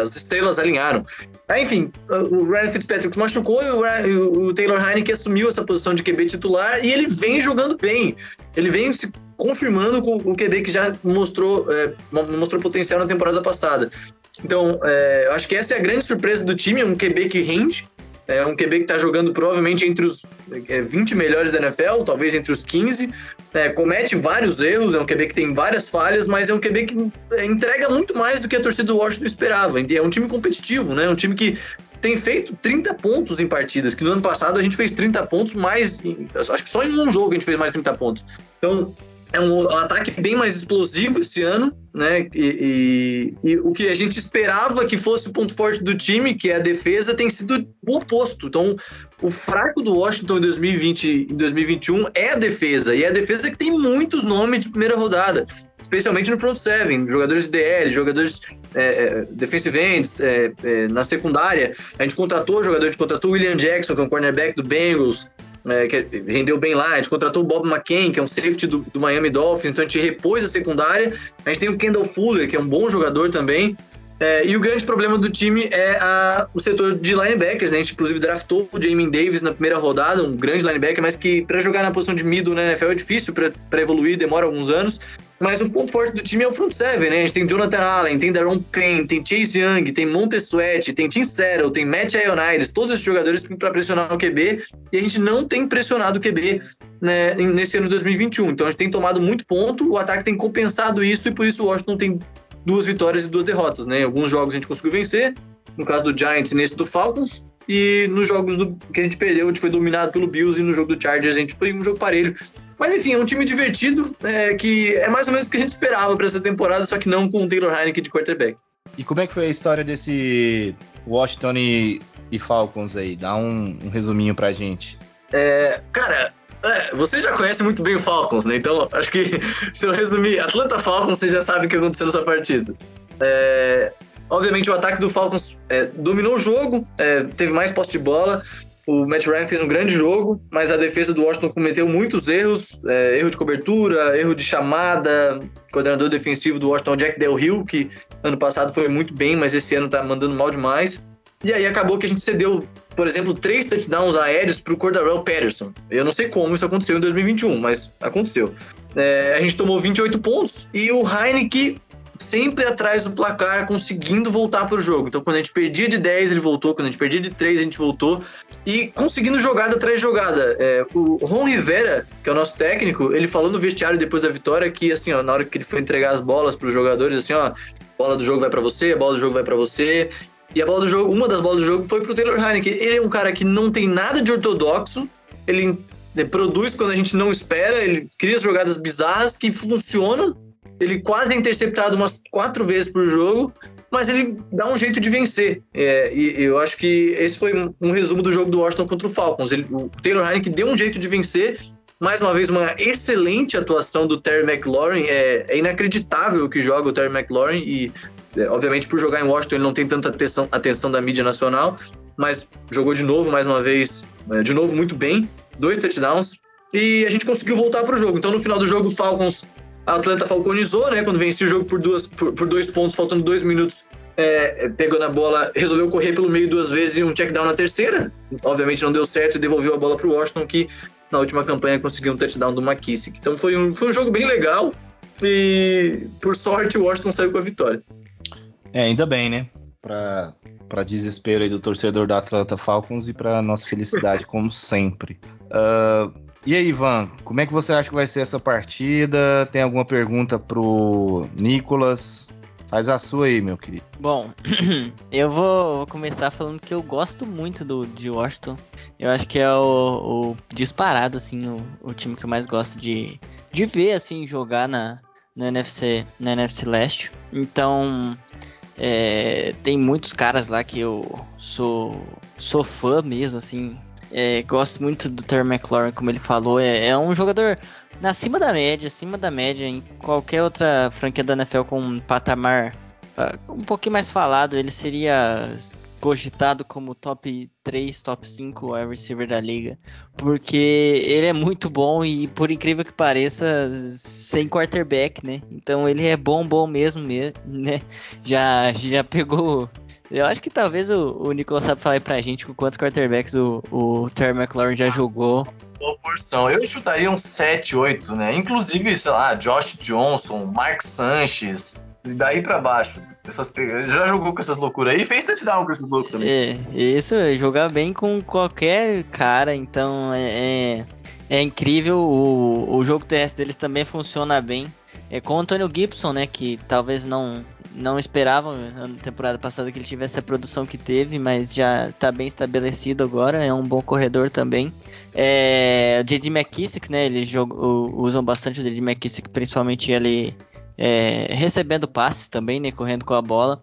as estrelas alinharam. Aí, enfim, o Ryan Fitzpatrick machucou e o, Taylor Heineke assumiu essa posição de QB titular e ele vem jogando bem. Ele vem se confirmando com o QB que já mostrou, é, mostrou potencial na temporada passada. Então, é, acho que essa é a grande surpresa do time, um QB que rende, é um QB que está jogando provavelmente entre os é, 20 melhores da NFL, talvez entre os 15. É, comete vários erros, é um QB que tem várias falhas, mas é um QB que é, entrega muito mais do que a torcida do Washington esperava. É um time competitivo, né? Um time que tem feito 30 pontos em partidas, que no ano passado a gente fez 30 pontos mais. Acho que só em um jogo a gente fez mais 30 pontos. Então, é um ataque bem mais explosivo esse ano, né? E, e, e, o que a gente esperava que fosse o ponto forte do time, que é a defesa, tem sido o oposto. Então, o fraco do Washington em 2020 e 2021 é a defesa, e é a defesa que tem muitos nomes de primeira rodada. especialmente no front seven, jogadores de DL, jogadores é, é, defensive ends, é, é, na secundária. A gente contratou jogador, a gente contratou o William Jackson, que é um cornerback do Bengals, é, que rendeu bem lá. A gente contratou o Bob McCain, que é um safety do, do, Miami Dolphins, então a gente repôs a secundária. A gente tem o Kendall Fuller, que é um bom jogador também. É, e o grande problema do time é a, o setor de linebackers, né? A gente inclusive draftou o Jamin Davis na primeira rodada, um grande linebacker, mas que para jogar na posição de middle na NFL é difícil, para evoluir demora alguns anos. Mas o ponto forte do time é o front seven, né? A gente tem Jonathan Allen, tem Daron Payne, tem Chase Young, tem Montez Sweat, tem Tim Settle, tem Matt Ionides, todos esses jogadores para pressionar o QB, e a gente não tem pressionado o QB né, nesse ano de 2021. Então a gente tem tomado muito ponto, o ataque tem compensado isso, e por isso o Washington tem duas vitórias e duas derrotas, né? Em alguns jogos a gente conseguiu vencer, no caso do Giants e nesse do Falcons, e nos jogos do, que a gente perdeu, a gente foi dominado pelo Bills, e no jogo do Chargers a gente foi um jogo parelho. Mas enfim, é um time divertido, é, que é mais ou menos o que a gente esperava para essa temporada, só que não com o Taylor Heineken de quarterback. E como é que foi a história desse Washington e, e Falcons aí? Dá um, um resuminho pra gente. É, cara, é, você já conhece muito bem o Falcons, né? Então, acho que se eu resumir Atlanta Falcons, você já sabe o que aconteceu nessa partida. É, obviamente, o ataque do Falcons é, dominou o jogo, é, teve mais posse de bola, o Matt Ryan fez um grande jogo, mas a defesa do Washington cometeu muitos erros, é, erro de cobertura, erro de chamada. O coordenador defensivo do Washington, Jack Del Rio, que ano passado foi muito bem, mas esse ano tá mandando mal demais. E aí acabou que a gente cedeu, por exemplo, três touchdowns aéreos pro Cordarrelle Patterson. Eu não sei como isso aconteceu em 2021, mas aconteceu. É, a gente tomou 28 pontos e o Heineken sempre atrás do placar, conseguindo voltar para o jogo. Então, quando a gente perdia de 10, ele voltou. Quando a gente perdia de 3, a gente voltou. E conseguindo jogada atrás de jogada. É, o Ron Rivera, que é o nosso técnico, ele falou no vestiário depois da vitória que, assim, ó, na hora que ele foi entregar as bolas para os jogadores, assim, ó, bola do jogo vai para você, bola do jogo vai para você. E a bola do jogo, uma das bolas do jogo foi pro Taylor Heineken. Ele é um cara que não tem nada de ortodoxo, ele produz quando a gente não espera, ele cria jogadas bizarras que funcionam ele quase é interceptado umas quatro vezes por jogo, mas ele dá um jeito de vencer. É, e eu acho que esse foi um, um, resumo do jogo do Washington contra o Falcons. Ele, o Taylor Heineken deu um jeito de vencer. Mais uma vez, uma excelente atuação do Terry McLaurin. É, é inacreditável o que joga o Terry McLaurin. E, obviamente, por jogar em Washington, ele não tem tanta atenção, atenção da mídia nacional. Mas jogou de novo, mais uma vez, é, de novo, muito bem. Dois touchdowns. E a gente conseguiu voltar para o jogo. Então, no final do jogo, o Falcons a Atlanta falconizou, né? Quando vencia o jogo por, duas, por, por dois pontos, faltando dois minutos, é, pegou na bola, resolveu correr pelo meio duas vezes e um check down na terceira. Obviamente não deu certo e devolveu a bola para o Washington, que na última campanha conseguiu um touchdown do McKissick. Então foi um, foi um jogo bem legal e, por sorte, o Washington saiu com a vitória. É, ainda bem, né? Pra, pra desespero aí do torcedor da Atlanta Falcons e pra nossa felicidade, como sempre. Uh, e aí, Ivan, como é que você acha que vai ser essa partida? Tem alguma pergunta pro Nicolas? Faz a sua aí, meu querido. Bom, eu vou, vou, começar falando que eu gosto muito do, de Washington. Eu acho que é o, o disparado, assim, o, o, time que eu mais gosto de, de ver, assim, jogar na, na, NFC, na NFC Leste. Então, é, tem muitos caras lá que eu sou, sou fã mesmo, assim, é, gosto muito do Terry McLaurin, como ele falou. É, é, um jogador acima da média, acima da média em qualquer outra franquia da NFL com um patamar uh, um pouquinho mais falado. Ele seria cogitado como top 3, top 5 wide receiver da liga. Porque ele é muito bom e, por incrível que pareça, sem quarterback, né? Então ele é bom, bom mesmo, né? Já, já pegou eu acho que talvez o, o Nicolas sabe falar pra gente com quantos quarterbacks o, o Terry McLaurin já jogou. Boa porção. Eu chutaria uns 7, 8, né? Inclusive, sei lá, Josh Johnson, Mark Sanchez, daí pra baixo. Essas, já jogou com essas loucuras aí e fez touchdown com esses loucos também. É, isso, é jogar bem com qualquer cara, então é, é, é incrível. O, o jogo terrestre deles também funciona bem. É com o Antônio Gibson, né? Que talvez não não esperavam na temporada passada que ele tivesse a produção que teve, mas já está bem estabelecido agora, é um bom corredor também. É, o J.D. McKissick, né, eles jogam, usam bastante o J.D. McKissick, principalmente ele é, recebendo passes também, né, correndo com a bola.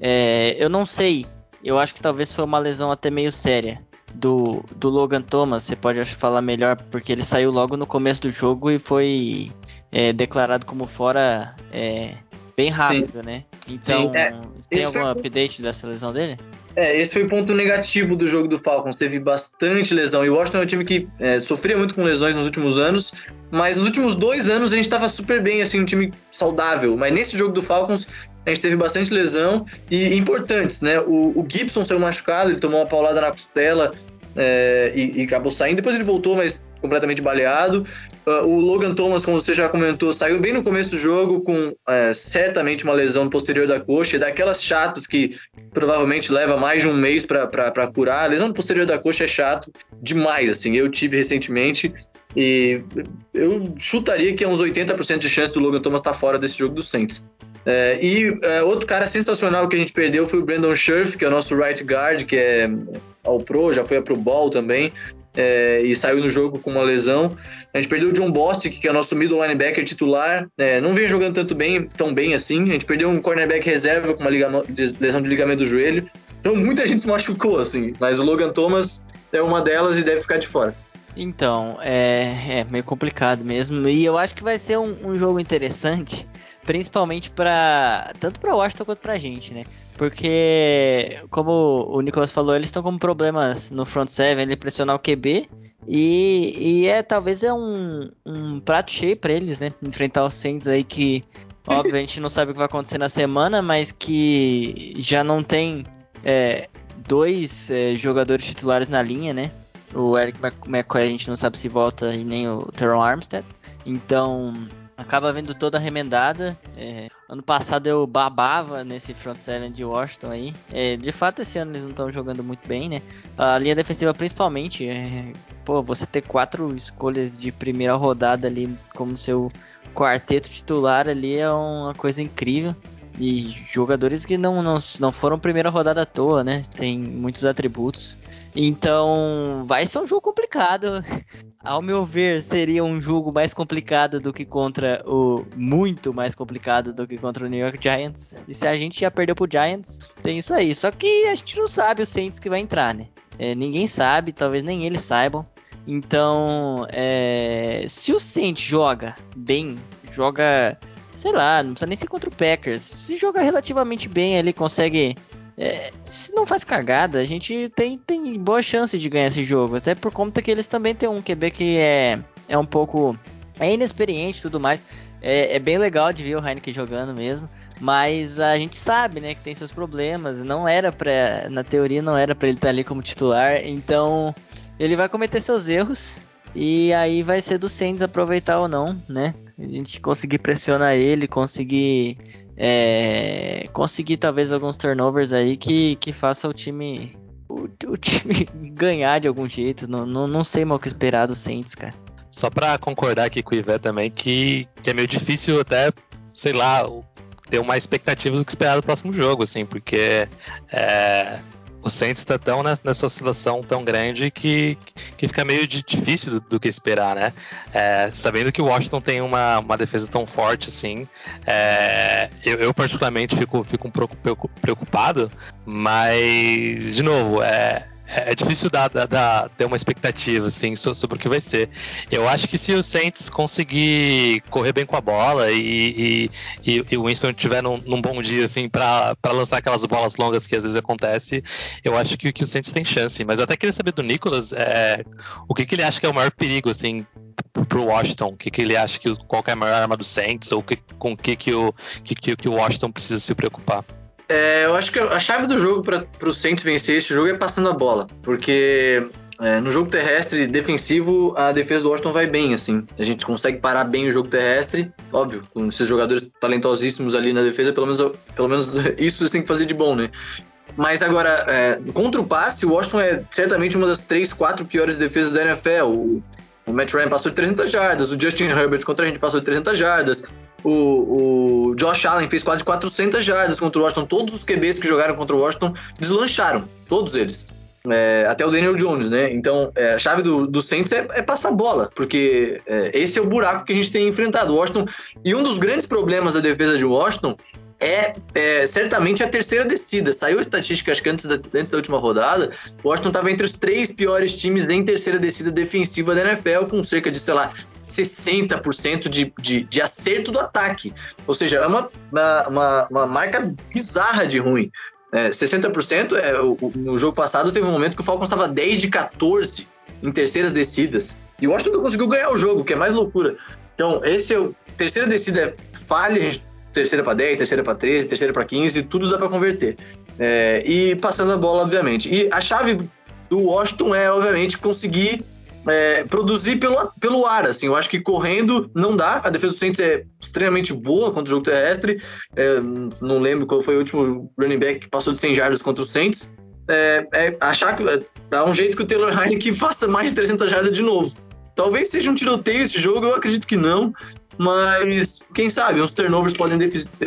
É, eu não sei, eu acho que talvez foi uma lesão até meio séria do, do Logan Thomas, você pode falar melhor, porque ele saiu logo no começo do jogo e foi é, declarado como fora é, bem rápido, né? Então, Sim, é. tem Esse algum foi- update dessa lesão dele? É, esse foi o ponto negativo do jogo do Falcons. Teve bastante lesão. E o Washington é um time que é, sofria muito com lesões nos últimos anos. Mas nos últimos dois anos a gente tava super bem, assim, um time saudável. Mas nesse jogo do Falcons a gente teve bastante lesão e importantes, né? O, o Gibson saiu machucado, ele tomou uma paulada na costela é, e, e acabou saindo. Depois ele voltou, mas completamente baleado. Uh, o Logan Thomas, como você já comentou, saiu bem no começo do jogo com é, certamente uma lesão posterior da coxa, daquelas chatas que provavelmente leva mais de um mês para curar. A lesão posterior da coxa é chato demais, assim. Eu tive recentemente e eu chutaria que é uns 80% de chance do Logan Thomas estar fora desse jogo do Saints. É, e é, outro cara sensacional que a gente perdeu foi o Brandon Scherf, que é o nosso right guard, que é ao pro, já foi a pro ball também, é, e saiu no jogo com uma lesão. A gente perdeu o John Bostic, que é o nosso middle linebacker titular, é, não vem jogando tanto bem, tão bem assim. A gente perdeu um cornerback reserva com uma lesão de ligamento do joelho. Então muita gente se machucou, assim, mas o Logan Thomas é uma delas e deve ficar de fora. Então, é, é meio complicado mesmo. E eu acho que vai ser um, um jogo interessante, principalmente para tanto para Washington quanto pra gente, né? Porque, como o Nicolas falou, eles estão com problemas no front seven, ele pressionar o QB. E, e é talvez é um, um prato cheio para eles, né? Enfrentar os Saints aí que, óbvio, a gente não sabe o que vai acontecer na semana, mas que já não tem é, dois é, jogadores titulares na linha, né? O Eric Mc- McCoy a gente não sabe se volta e nem o Teron Armstead. Então, acaba vendo toda remendada. É, ano passado eu babava nesse front seven de Washington aí. É, de fato, esse ano eles não estão jogando muito bem, né? A linha defensiva principalmente. é, pô, você ter quatro escolhas de primeira rodada ali como seu quarteto titular ali é uma coisa incrível. E jogadores que não, não, não foram primeira rodada à toa, né? Tem muitos atributos. Então, vai ser um jogo complicado. Ao meu ver, seria um jogo mais complicado do que contra o. Muito mais complicado do que contra o New York Giants. E se a gente já perdeu pro Giants, tem isso aí. Só que a gente não sabe o Saints que vai entrar, né? É, ninguém sabe, talvez nem eles saibam. Então, é, se o Saints joga bem, joga. Sei lá, não precisa nem ser contra o Packers. Se joga relativamente bem, ele consegue é, se não faz cagada, a gente tem, tem boa chance de ganhar esse jogo. Até por conta que eles também têm um QB que é, é um pouco. É inexperiente e tudo mais. É, é bem legal de ver o Heineken jogando mesmo. Mas a gente sabe, né, que tem seus problemas. Não era pra. Na teoria, não era pra ele estar ali como titular. Então, ele vai cometer seus erros. E aí vai ser do Saints aproveitar ou não, né? A gente conseguir pressionar ele, conseguir é, conseguir talvez alguns turnovers aí que, que faça o time o, o time ganhar de algum jeito. Não, não, não sei mal o que esperar do Saints, cara. Só pra concordar aqui com o Ivé também, que, que é meio difícil até, sei lá, ter uma expectativa do que esperar do próximo jogo, assim, porque é, o Saints tá tão né, nessa oscilação tão grande que, que fica meio difícil do, do que esperar, né? É, sabendo que o Washington tem uma, uma defesa tão forte assim, é, eu, eu particularmente fico, fico um pouco preocu- preocupado, mas, de novo, é. É difícil dar, dar- dar- ter uma expectativa assim, so- sobre o que vai ser. Eu acho que se o Saints conseguir correr bem com a bola e, e, e- o Winston estiver num, num bom dia assim para lançar aquelas bolas longas que às vezes acontece, eu acho que, que o Saints tem chance. Mas eu até queria saber do Nicolas é, o que, que ele acha que é o maior perigo assim pro Washington, o que, que ele acha que o- qual que é a maior arma do Saints ou que, com o que, que, o, que, que, que o Washington precisa se preocupar. É, eu acho que a chave do jogo para o Saints vencer esse jogo é passando a bola, porque é, no jogo terrestre defensivo a defesa do Washington vai bem, assim. A gente consegue parar bem o jogo terrestre, óbvio, com esses jogadores talentosíssimos ali na defesa, pelo menos, pelo menos isso eles têm que fazer de bom, né? Mas agora, é, contra o passe, o Washington é certamente uma das três, quatro piores defesas da NFL. O, o Matt Ryan passou de 300 jardas, o Justin Herbert contra a gente passou de 300 jardas, o, o Josh Allen fez quase 400 jardas contra o Washington. Todos os QBs que jogaram contra o Washington deslancharam, todos eles. É, até o Daniel Jones, né? Então, é, a chave do, do Saints é, é passar bola, porque é, esse é o buraco que a gente tem enfrentado. Washington, e um dos grandes problemas da defesa de Washington é, é, certamente a terceira descida. Saiu a estatística, acho que antes da, antes da última rodada, o Washington estava entre os três piores times em terceira descida defensiva da NFL, com cerca de, sei lá, 60% de, de, de acerto do ataque. Ou seja, é uma, uma, uma, marca bizarra de ruim. É, 60% é, o, no jogo passado teve um momento que o Falcons estava 10 de 14 em terceiras descidas. E o Washington não conseguiu ganhar o jogo, que é mais loucura. Então, esse é o. Terceira descida é falha, terceira para 10, terceira para 13, terceira para 15, tudo dá para converter. É, e passando a bola, obviamente. E a chave do Washington é, obviamente, conseguir é, produzir pelo, pelo ar, assim. Eu acho que correndo não dá. A defesa do Saints é extremamente boa contra o jogo terrestre. É, não lembro qual foi o último running back que passou de 100 jardas contra o Saints. É, é achar que é, dá um jeito que o Taylor Heineken faça mais de 300 jardas de novo. Talvez seja um tiroteio esse jogo, eu acredito que não. Mas, quem sabe, uns turnovers podem,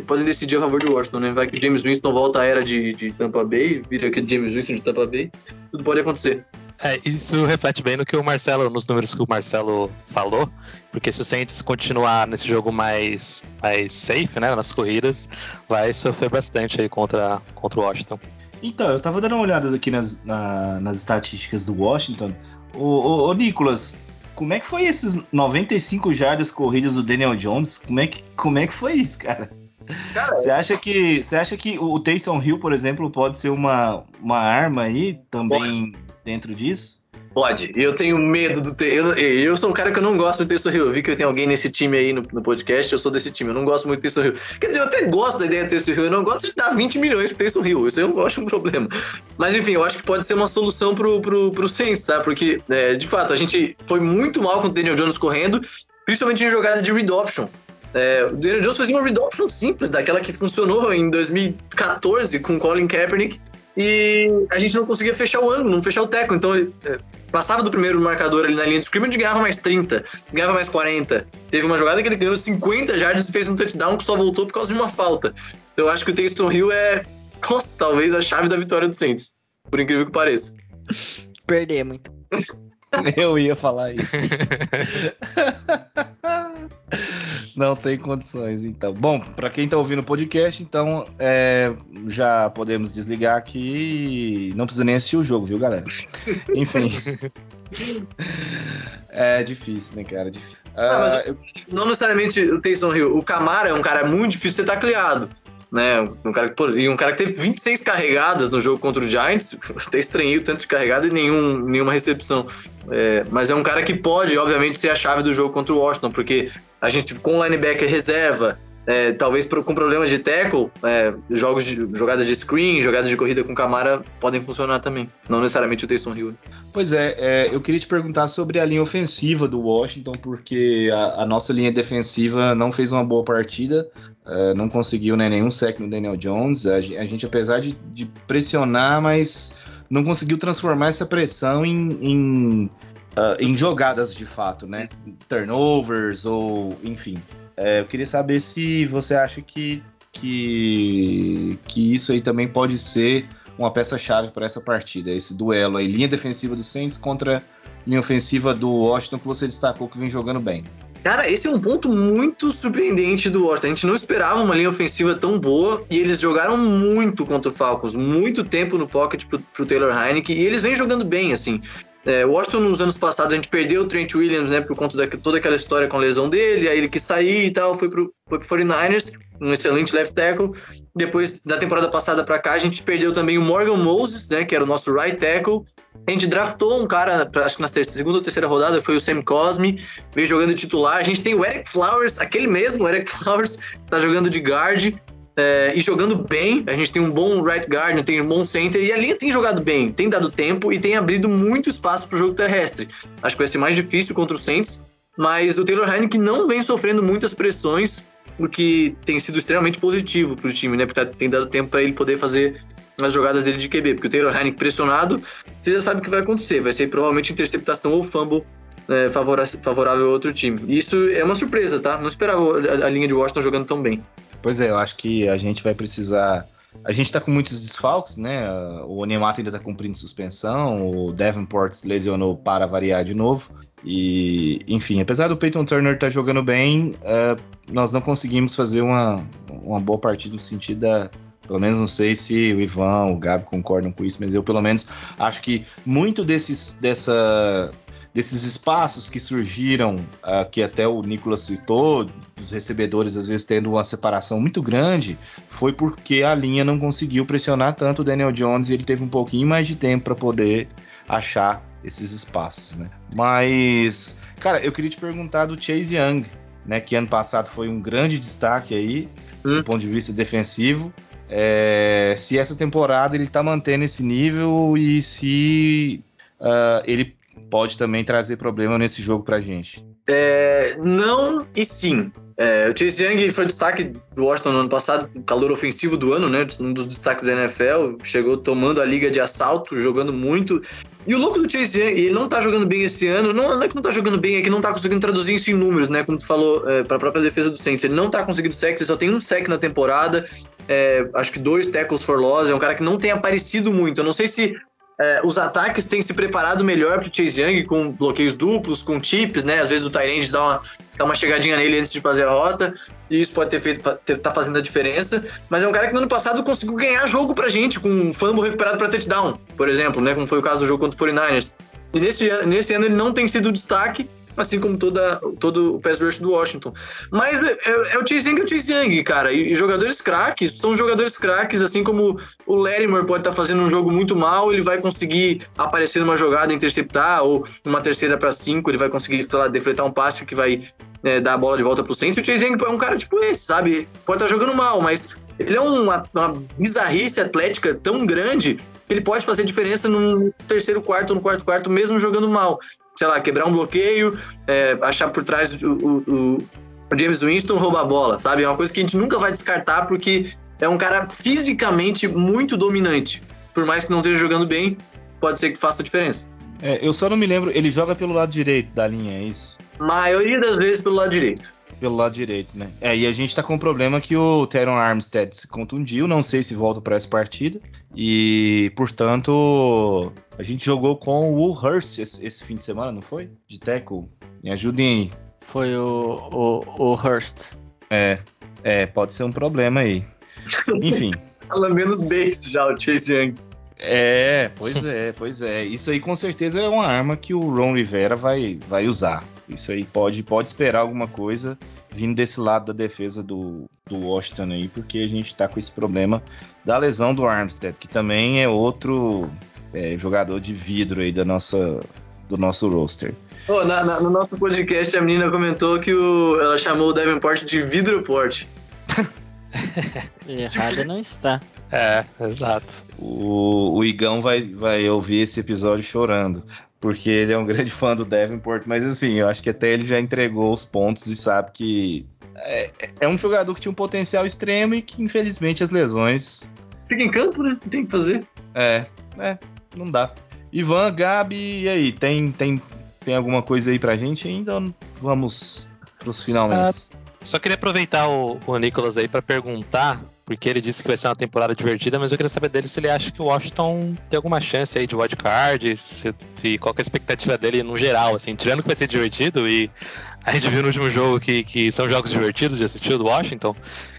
podem decidir a favor de Washington, né? Vai que James Winston volta à era de, de Tampa Bay, vira aquele James Winston de Tampa Bay. Tudo pode acontecer. É, isso reflete bem no que o Marcelo, nos números que o Marcelo falou, porque se o Saints continuar nesse jogo mais, mais safe, né, nas corridas, vai sofrer bastante aí contra, contra o Washington. Então, eu tava dando uma olhada aqui nas, na, nas estatísticas do Washington. Ô, ô, ô, Nicolas, como é que foi esses 95 jardas corridas do Daniel Jones? Como é que, como é que foi isso, cara? Cara, você acha que você acha que o Taysom Hill, por exemplo, pode ser uma, uma arma aí também pode. dentro disso? Pode. Eu tenho medo do. Eu, eu sou um cara que eu não gosto do Taysom Hill. Eu vi que tem alguém nesse time aí no, no, podcast. Eu sou desse time. Eu não gosto muito do Taysom Hill. Quer dizer, eu até gosto da ideia do Taysom Hill. Eu não gosto de dar 20 milhões pro Taysom Hill. Isso eu acho um problema. Mas enfim, eu acho que pode ser uma solução pro, pro, pro Saints, tá? Porque, é, de fato, a gente foi muito mal com o Daniel Jones correndo, principalmente em jogada de read option. É, o Daniel Jones fazia uma read option simples, daquela que funcionou em 2014 com Colin Kaepernick e a gente não conseguia fechar o ângulo, não fechar o teco. Então, é, passava do primeiro marcador ali na linha de scrimmage, ganhava mais 30, ganhava mais 40. Teve uma jogada que ele ganhou 50 jardas e fez um touchdown que só voltou por causa de uma falta. Então, eu acho que o Taysom Hill é, nossa, talvez a chave da vitória do Saints. Por incrível que pareça. Perder muito. Eu ia falar isso. Não tem condições, então. Bom, para quem tá ouvindo o podcast, então é, já podemos desligar aqui. Não precisa nem assistir o jogo, viu, galera? Enfim. é difícil, né, cara? Difícil. Ah, eu... Não necessariamente o Taysom Hill. O Camara é um cara muito difícil de ser tacleado né? Um cara, pô, e um cara que teve 26 carregadas no jogo contra o Giants, até estranhei o tanto de carregada e nenhum, nenhuma recepção. É, mas é um cara que pode, obviamente, ser a chave do jogo contra o Washington, porque a gente, com o linebacker reserva, é, talvez com problemas de tackle, é, jogos de, jogadas de screen, jogadas de corrida com Camara podem funcionar também. Não necessariamente o Taysom Hill. Pois é, é, eu queria te perguntar sobre a linha ofensiva do Washington, porque a, a nossa linha defensiva não fez uma boa partida, é, não conseguiu né, nenhum sec no Daniel Jones. A, a gente, apesar de, de, pressionar, mas não conseguiu transformar essa pressão em, em, uh, em jogadas de fato, né? Turnovers ou enfim. É, eu queria saber se você acha que, que, que isso aí também pode ser uma peça-chave para essa partida, esse duelo aí, linha defensiva do Saints contra linha ofensiva do Washington, que você destacou que vem jogando bem. Cara, esse é um ponto muito surpreendente do Washington. A gente não esperava uma linha ofensiva tão boa e eles jogaram muito contra o Falcons, muito tempo no pocket pro, pro Taylor Heineken e eles vêm jogando bem, assim. É, Washington, nos anos passados, a gente perdeu o Trent Williams, né, por conta de toda aquela história com a lesão dele, aí ele quis sair e tal, foi pro, foi pro 49ers, um excelente left tackle. Depois, da temporada passada para cá, a gente perdeu também o Morgan Moses, né, que era o nosso right tackle. A gente draftou um cara, acho que na segunda ou terceira rodada, foi o Sam Cosme, veio jogando titular. A gente tem o Eric Flowers, aquele mesmo Eric Flowers, tá jogando de guard é, e jogando bem. A gente tem um bom right guard, tem um bom center e a linha tem jogado bem, tem dado tempo e tem abrido muito espaço para o jogo terrestre. Acho que vai ser mais difícil contra o Saints, mas o Taylor Heineken não vem sofrendo muitas pressões, o que tem sido extremamente positivo para o time, né? Porque tá, tem dado tempo para ele poder fazer as jogadas dele de QB, porque o Taylor Heineken pressionado, você já sabe o que vai acontecer, vai ser provavelmente interceptação ou fumble é, favorável a outro time. E isso é uma surpresa, tá? Não esperava a linha de Washington jogando tão bem. Pois é, eu acho que a gente vai precisar a gente tá com muitos desfalques, né? O Onemato ainda tá cumprindo suspensão, o Davenport se lesionou para variar de novo. E, enfim, apesar do Peyton Turner estar tá jogando bem, uh, nós não conseguimos fazer uma, uma boa partida no sentido da. Pelo menos não sei se o Ivan, o Gabi concordam com isso, mas eu pelo menos acho que muito desses, dessa, desses espaços que surgiram, uh, que até o Nicolas citou, dos recebedores às vezes tendo uma separação muito grande, foi porque a linha não conseguiu pressionar tanto o Daniel Jones e ele teve um pouquinho mais de tempo para poder achar esses espaços, né? Mas, cara, eu queria te perguntar do Chase Young, né? Que ano passado foi um grande destaque aí, hum. do ponto de vista defensivo. É, se essa temporada ele tá mantendo esse nível e se uh, ele pode também trazer problema nesse jogo pra gente. É, não e sim. É, o Chase Young foi destaque do Washington no ano passado, calor ofensivo do ano, né? Um dos destaques da NFL. Chegou tomando a liga de assalto, jogando muito. E o louco do Chase Young, ele não tá jogando bem esse ano. Não, não é que não tá jogando bem, é que não tá conseguindo traduzir isso em números, né? Como tu falou, é, pra própria defesa do Saints. Ele não tá conseguindo sec, ele só tem um sec na temporada. É, acho que dois tackles for loss. É um cara que não tem aparecido muito. Eu não sei se é, os ataques têm se preparado melhor para o Chase Young, com bloqueios duplos, com chips, né? Às vezes o Tyrande dá uma, dá uma chegadinha nele antes de fazer a rota, e isso pode ter feito, tá fazendo a diferença. Mas é um cara que no ano passado conseguiu ganhar jogo pra gente, com um fumble recuperado para touchdown, por exemplo, né? Como foi o caso do jogo contra o 49ers. E nesse, nesse ano ele não tem sido destaque, assim como toda, todo o pass rush do Washington. Mas é, é, é o Chase Young e o Chase Young, cara. E, e jogadores craques são jogadores craques, assim como o Larimer pode estar tá fazendo um jogo muito mal, ele vai conseguir aparecer numa jogada, interceptar, ou numa terceira para cinco, ele vai conseguir, sei lá, defletar um passe que vai é, dar a bola de volta pro centro. O Chase Young é um cara tipo esse, sabe? Pode estar tá jogando mal, mas ele é uma, uma bizarrice atlética tão grande que ele pode fazer diferença no terceiro quarto ou no quarto quarto, mesmo jogando mal sei lá, quebrar um bloqueio, é, achar por trás o, o, o James Winston roubar a bola, sabe? É uma coisa que a gente nunca vai descartar porque é um cara fisicamente muito dominante. Por mais que não esteja jogando bem, pode ser que faça diferença. É, eu só não me lembro, ele joga pelo lado direito da linha, é isso? Maioria das vezes pelo lado direito. Pelo lado direito, né? É, e a gente tá com o problema que o Teron Armstead se contundiu, não sei se volta para essa partida. E, portanto, a gente jogou com o Hurst esse, esse, fim de semana, não foi? De tackle. Me ajudem aí. Foi o, o, o Hurst. É, é, pode ser um problema aí. Enfim. Fala menos base já, o Chase Young. É, pois é, pois é. Isso aí com certeza é uma arma que o Ron Rivera vai, vai usar. Isso aí pode, pode esperar alguma coisa vindo desse lado da defesa do, do Washington aí, porque a gente tá com esse problema da lesão do Armstead, que também é outro é, jogador de vidro aí da nossa, do nosso roster. Oh, na, na, no nosso podcast, a menina comentou que o, ela chamou o Davenport de Vidroport. Errada não está. É, exato. O, o Igão vai, vai ouvir esse episódio chorando, porque ele é um grande fã do Davenport, mas assim, eu acho que até ele já entregou os pontos e sabe que é, é um jogador que tinha um potencial extremo e que infelizmente as lesões. Fica em campo, né? Tem o que fazer. É, é, não dá. Ivan, Gabi, e aí? Tem, tem, tem alguma coisa aí pra gente ainda? Vamos pros finalmente. Ah, só queria aproveitar o, o Nicolas aí para perguntar, porque ele disse que vai ser uma temporada divertida, mas eu queria saber dele se ele acha que o Washington tem alguma chance aí de wildcard, se, se, qual é a expectativa dele no geral, assim, tirando que vai ser divertido e a gente viu no último jogo que, que são jogos divertidos de assistir do Washington.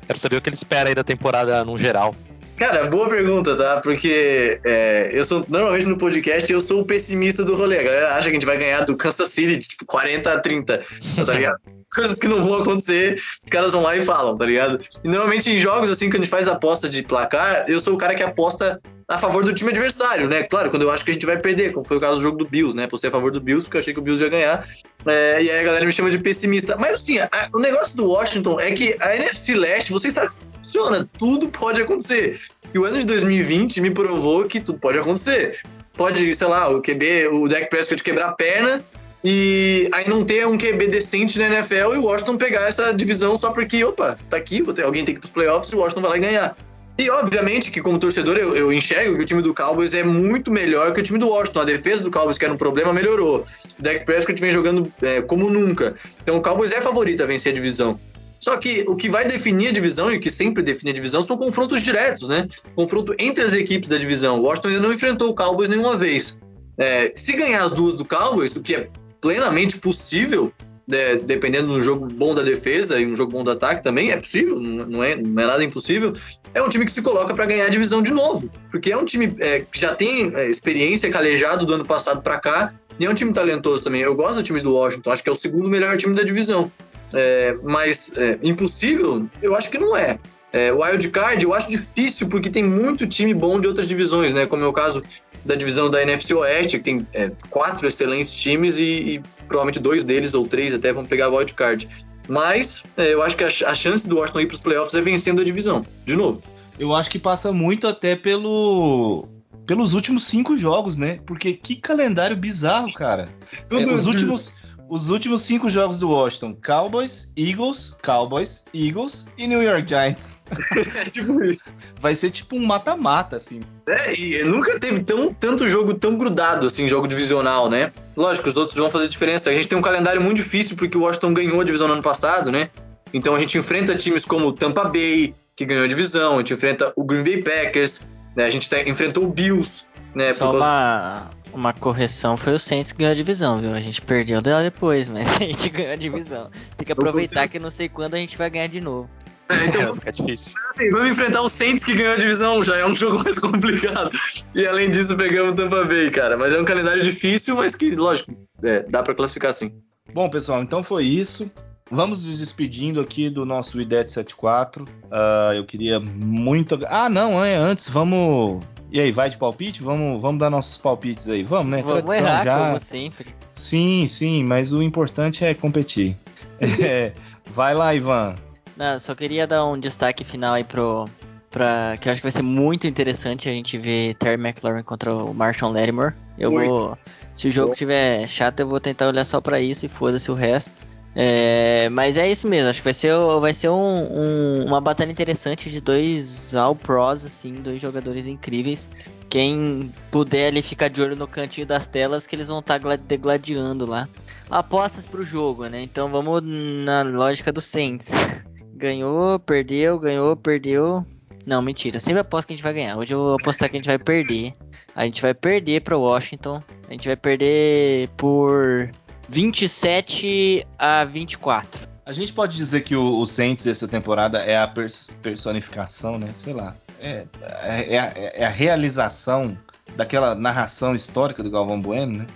Quero saber o que ele espera aí da temporada no geral. Cara, boa pergunta, tá? Porque é, eu sou, normalmente no podcast, eu sou o pessimista do rolê. A galera acha que a gente vai ganhar do Kansas City, tipo, 40 a 30, tá ligado? Coisas que não vão acontecer, os caras vão lá e falam, tá ligado? E normalmente em jogos assim, que a gente faz aposta de placar, eu sou o cara que aposta a favor do time adversário, né? Claro, quando eu acho que a gente vai perder, como foi o caso do jogo do Bills, né? Postei a favor do Bills, porque eu achei que o Bills ia ganhar. É, e aí a galera me chama de pessimista. Mas assim, a, o negócio do Washington é que a NFC Leste, vocês sabem que funciona, tudo pode acontecer. E o ano de 2020 me provou que tudo pode acontecer. Pode, sei lá, o QB, o Dak Prescott quebrar a perna e aí não ter um QB decente na NFL e o Washington pegar essa divisão só porque, opa, tá aqui, ter, alguém tem que ir pros playoffs e o Washington vai lá e ganhar. E obviamente que como torcedor eu, eu, enxergo que o time do Cowboys é muito melhor que o time do Washington. A defesa do Cowboys, que era um problema, melhorou. O Dak Prescott vem jogando é, como nunca. Então o Cowboys é favorito a vencer a divisão. Só que o que vai definir a divisão e o que sempre define a divisão são confrontos diretos, né? Confronto entre as equipes da divisão. O Washington ainda não enfrentou o Cowboys nenhuma vez. É, se ganhar as duas do Cowboys, o que é plenamente possível, né, dependendo do jogo bom da defesa e um jogo bom do ataque também, é possível, não é, não é nada impossível. É um time que se coloca para ganhar a divisão de novo, porque é um time é, que já tem é, experiência calejado do ano passado para cá e é um time talentoso também. Eu gosto do time do Washington, acho que é o segundo melhor time da divisão. É, mas é, impossível, eu acho que não é. É, wild card eu acho difícil porque tem muito time bom de outras divisões, né? Como é o caso da divisão da NFC Oeste, que tem é, quatro excelentes times e, e, provavelmente dois deles ou três até vão pegar wild card. Mas é, eu acho que a, a chance do Washington ir para os playoffs é vencendo a divisão, de novo. Eu acho que passa muito até pelo pelos últimos cinco jogos, né? Porque que calendário bizarro, cara. É, os últimos os últimos cinco jogos do Washington: Cowboys, Eagles, Cowboys, Eagles e New York Giants. é tipo isso. Vai ser tipo um mata-mata, assim. É, e nunca teve tão, tanto jogo tão grudado, assim, jogo divisional, né? Lógico, os outros vão fazer diferença. A gente tem um calendário muito difícil porque o Washington ganhou a divisão no ano passado, né? Então a gente enfrenta times como Tampa Bay, que ganhou a divisão, a gente enfrenta o Green Bay Packers, né? A gente tá, enfrentou o Bills, né? Só uma, uma correção foi o Saints que ganhou a divisão, viu? A gente perdeu dela depois, mas a gente ganhou a divisão. Tem que aproveitar que não sei quando a gente vai ganhar de novo. É, então fica difícil. Assim, vamos enfrentar o Saints que ganhou a divisão, já é um jogo mais complicado. E além disso, pegamos o Tampa Bay, cara. Mas é um calendário difícil, mas que, lógico, é, dá para classificar sim. Bom, pessoal, então foi isso. Vamos nos despedindo aqui do nosso IDET 74. Uh, eu queria muito. Ah, não, é, antes vamos e aí, vai de palpite? Vamos, vamos dar nossos palpites aí. Vamos, né? Vamos Tradição errar, já. como sempre. Sim, sim, mas o importante é competir. é, vai lá, Ivan. Não, só queria dar um destaque final aí pro. Pra, que eu acho que vai ser muito interessante a gente ver Terry McLaurin contra o Marshall Lattimore. Eu muito. vou. Se o jogo tiver chato, eu vou tentar olhar só para isso e foda-se o resto. É, mas é isso mesmo, acho que vai ser, vai ser um, um, uma batalha interessante de dois All-Pros, assim, dois jogadores incríveis. Quem puder ali ficar de olho no cantinho das telas, que eles vão estar tá degladiando lá. Apostas pro jogo, né? Então vamos na lógica do Saints. ganhou, perdeu, ganhou, perdeu. Não, mentira. Sempre aposto que a gente vai ganhar. Hoje eu vou apostar que a gente vai perder. A gente vai perder para Washington. A gente vai perder por 27 a 24. A gente pode dizer que o, o Saints essa temporada é a pers personificação, né? Sei lá. É, é, é, é, a realização daquela narração histórica do Galvão Bueno, né?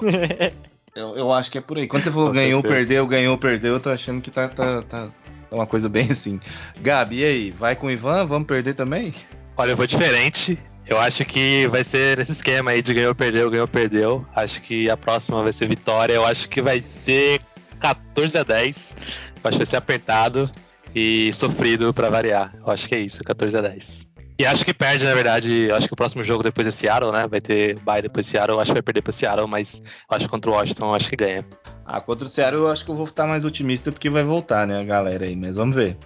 eu, eu, acho que é por aí. Quando você falou ganhou, perdeu, ganhou, perdeu, eu tô achando que tá, tá, tá uma coisa bem assim. Gabi, e aí? Vai com o Ivan? Vamos perder também? Olha, eu vou diferente. Eu acho que vai ser nesse esquema aí de ganhou, perdeu, ganhou, perdeu. Acho que a próxima vai ser vitória. Eu acho que vai ser 14 a 10. Eu acho que vai ser apertado e sofrido para variar. Eu acho que é isso, 14 a 10. E acho que perde, na verdade. Eu acho que o próximo jogo depois é Seattle, né? Vai ter bye depois de Seattle. Eu acho que vai perder pra Seattle, mas eu acho que contra o Washington eu acho que ganha. Ah, contra o Seattle eu acho que eu vou estar mais otimista porque vai voltar, né, a galera aí. Mas vamos ver.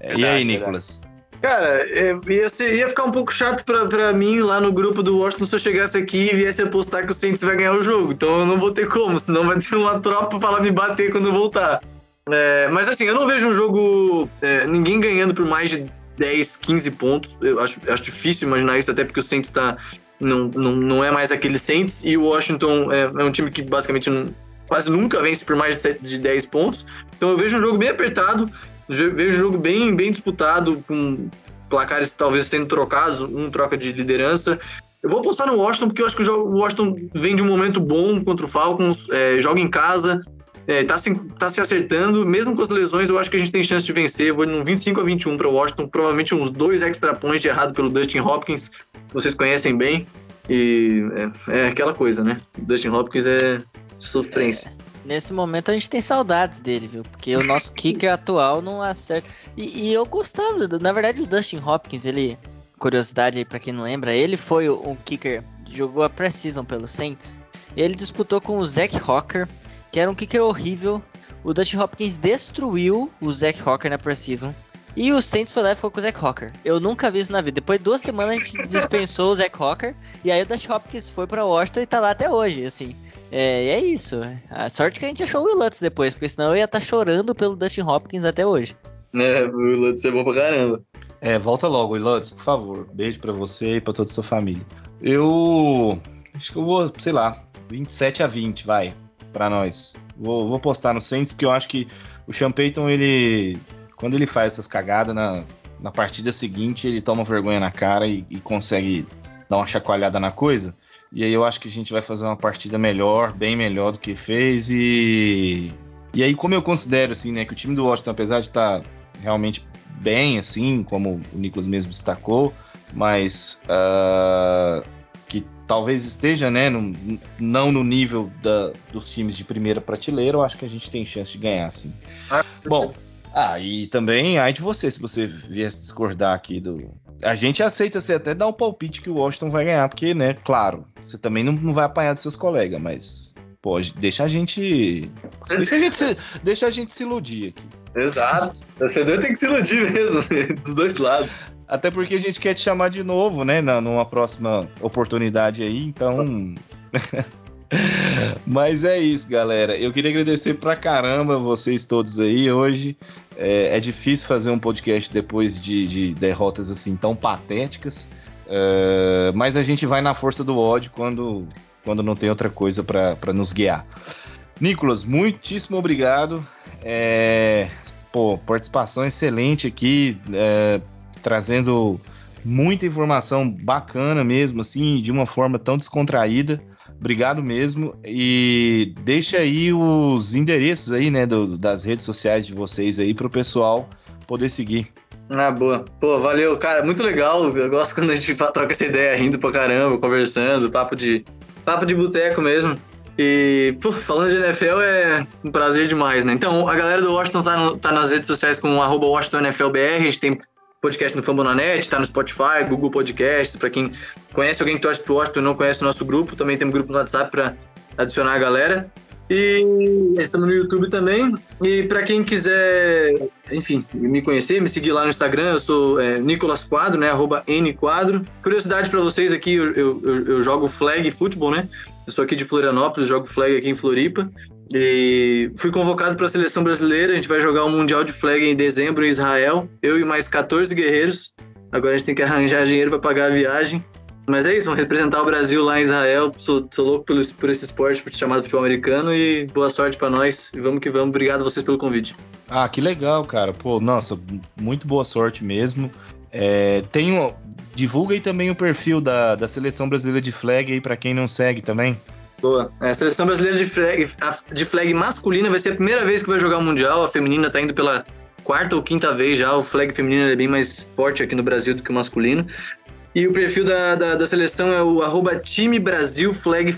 Verdade, e aí, Nicolas? Verdade. Cara, é, ia, ser, ia ficar um pouco chato pra, pra mim lá no grupo do Washington se eu chegasse aqui e viesse apostar que o Saints vai ganhar o jogo. Então eu não vou ter como, senão vai ter uma tropa pra lá me bater quando eu voltar. É, mas assim, eu não vejo um jogo. É, ninguém ganhando por mais de 10, 15 pontos. Eu acho, acho difícil imaginar isso, até porque o Saints tá. Não, não, não é mais aquele Saints. E o Washington é, é um time que basicamente não, quase nunca vence por mais de, de 10 pontos. Então eu vejo um jogo bem apertado. Vejo um jogo bem, bem disputado, com placares talvez sendo trocados, um troca de liderança. Eu vou apostar no Washington, porque eu acho que o Washington vem de um momento bom contra o Falcons, é, joga em casa, é, tá, se, tá se acertando, mesmo com as lesões, eu acho que a gente tem chance de vencer. Vou num 25 a 21 para o Washington, provavelmente uns dois extra points de errado pelo Dustin Hopkins, vocês conhecem bem. E é, é aquela coisa, né? O Dustin Hopkins é sofrência. Nesse momento a gente tem saudades dele, viu? Porque o nosso kicker atual não acerta. E, e, eu gostava, na verdade, o Dustin Hopkins, ele. Curiosidade aí pra quem não lembra, ele foi um kicker, jogou a Precision pelo Saints. E ele disputou com o Zach Hawker, que era um kicker horrível. O Dustin Hopkins destruiu o Zach Hawker na Precision. E o Saints foi lá e ficou com o Zach Hawker. Eu nunca vi isso na vida. Depois de duas semanas a gente dispensou o Zach Hawker. E aí o Dutch Hopkins foi pra Washington e tá lá até hoje, assim. É, e é isso. A sorte que a gente achou o Will Lutz depois, porque senão eu ia estar tá chorando pelo Dustin Hopkins até hoje. É, o Will Lutz é bom pra caramba. É, volta logo, Will Lutz, por favor. Beijo pra você e pra toda a sua família. Eu. Acho que eu vou, sei lá, 27 a 20, vai, pra nós. Vou, vou postar no Saints, porque eu acho que o Sean Payton, ele. Quando ele faz essas cagadas na, na partida seguinte, ele toma vergonha na cara e, e consegue dar uma chacoalhada na coisa. E aí eu acho que a gente vai fazer uma partida melhor, bem melhor do que fez. E. E aí, como eu considero, assim, né, que o time do Washington, apesar de estar tá realmente bem, assim, como o Nicolas mesmo destacou, mas uh, que talvez esteja, né, no, não no nível da, dos times de primeira prateleira, eu acho que a gente tem chance de ganhar, assim. Ah, Bom, ah, e também, ai de você, se você viesse discordar aqui do. A gente aceita você até dar o palpite que o Washington vai ganhar, porque, né, claro, você também não, não vai apanhar dos seus colegas, mas. Pô, deixa a gente. Deixa a gente se, deixa a gente se iludir aqui. Exato. O torcedor tem que se iludir mesmo, dos dois lados. Até porque a gente quer te chamar de novo, né? Na, numa próxima oportunidade aí, então. Mas é isso, galera. Eu queria agradecer pra caramba vocês todos aí hoje. É, é difícil fazer um podcast depois de, de derrotas assim tão patéticas. É, mas a gente vai na força do ódio quando, quando não tem outra coisa para nos guiar. Nicolas, muitíssimo obrigado. É, pô, participação excelente aqui, é, trazendo muita informação bacana mesmo, assim, de uma forma tão descontraída. Obrigado mesmo. E deixa aí os endereços aí, né, do, das redes sociais de vocês aí para o pessoal poder seguir. Ah, boa. Pô, valeu, cara, muito legal. Eu gosto quando a gente troca essa ideia rindo pra caramba, conversando, papo de papo de boteco mesmo. E, pô, falando de NFL é um prazer demais, né? Então, a galera do Washington tá, no, tá nas redes sociais com arroba WashingtonNFLBR, a gente tem podcast no Fambonanet, tá no Spotify, Google Podcasts, para quem conhece alguém que torce pro Washington e não conhece o nosso grupo, também tem um grupo no WhatsApp para adicionar a galera. E estamos no YouTube também. E para quem quiser, enfim, me conhecer, me seguir lá no Instagram, eu sou é, Nicolas Quadro, né? Arroba Nquadro. Curiosidade para vocês aqui, eu, eu, eu, jogo flag futebol, né? Eu sou aqui de Florianópolis, jogo flag aqui em Floripa. E fui convocado para a seleção brasileira. A gente vai jogar o Mundial de Flag em dezembro em Israel. Eu e mais 14 guerreiros. Agora a gente tem que arranjar dinheiro para pagar a viagem. Mas é isso, vamos representar o Brasil lá em Israel. Sou, sou louco por, por esse esporte chamado futebol americano e boa sorte para nós. E vamos que vamos. Obrigado a vocês pelo convite. Ah, que legal, cara. Pô, nossa, muito boa sorte mesmo. É, tenho, divulga aí também o perfil da, da seleção brasileira de flag aí para quem não segue também. Boa. É, a seleção brasileira de flag, de flag masculina vai ser a primeira vez que vai jogar o Mundial. A feminina tá indo pela quarta ou quinta vez já. O flag feminino é bem mais forte aqui no Brasil do que o masculino. E o perfil da, da, da, seleção é o arroba Time Brasil Flag.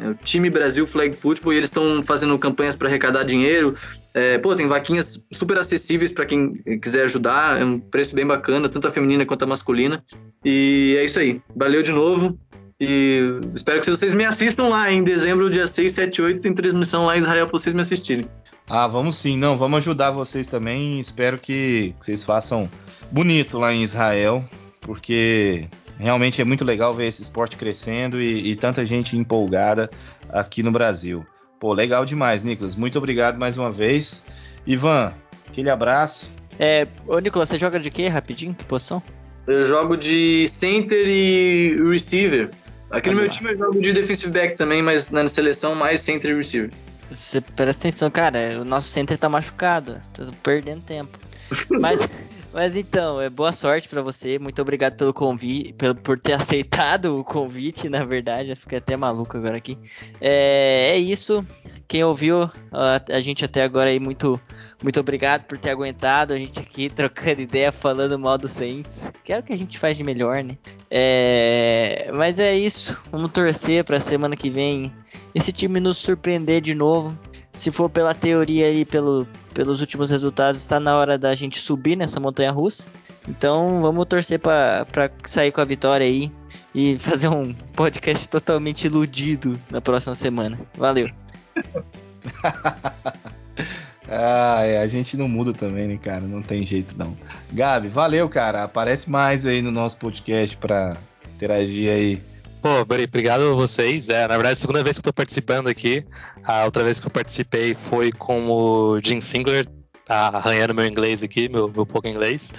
É o Time Brasil Flag Football e eles estão fazendo campanhas para arrecadar dinheiro. É, pô, tem vaquinhas super acessíveis para quem quiser ajudar. É um preço bem bacana, tanto a feminina quanto a masculina. E é isso aí. Valeu de novo. E espero que vocês me assistam lá em dezembro, dia 6, 7 8, tem transmissão lá em Israel para vocês me assistirem. Ah, vamos sim. Não, vamos ajudar vocês também. Espero que vocês façam bonito lá em Israel porque realmente é muito legal ver esse esporte crescendo e, e tanta gente empolgada aqui no Brasil. Pô, legal demais, Nicolas. Muito obrigado mais uma vez. Ivan, aquele abraço. É, ô Nicolas, você joga de quê rapidinho? Que posição? Eu jogo de center e receiver. Aqui no meu time eu jogo de defensive back também, mas na seleção mais center e receiver. Você presta atenção, cara, o nosso center tá machucado, tô perdendo tempo. Mas Mas então, é boa sorte para você. Muito obrigado pelo convite, por ter aceitado o convite, na verdade. Eu fiquei até maluco agora aqui. É, é isso. Quem ouviu a, gente até agora aí, muito, muito obrigado por ter aguentado. A gente aqui trocando ideia, falando mal do Saints. Que é o que a gente faz de melhor, né? É, mas é isso. Vamos torcer pra semana que vem esse time nos surpreender de novo se for pela teoria e pelo, pelos últimos resultados, está na hora da gente subir nessa montanha russa. Então vamos torcer para sair com a vitória aí e fazer um podcast totalmente iludido na próxima semana. Valeu! Ah, é, a gente não muda também, né, cara? Não tem jeito não. Gabi, valeu, cara. Aparece mais aí no nosso podcast pra interagir aí. Pô, obrigado a vocês. É, na verdade, a segunda vez que eu tô participando aqui. A outra vez que eu participei foi com o Jim Singler, tá arranhando meu inglês aqui, meu, meu pouco inglês.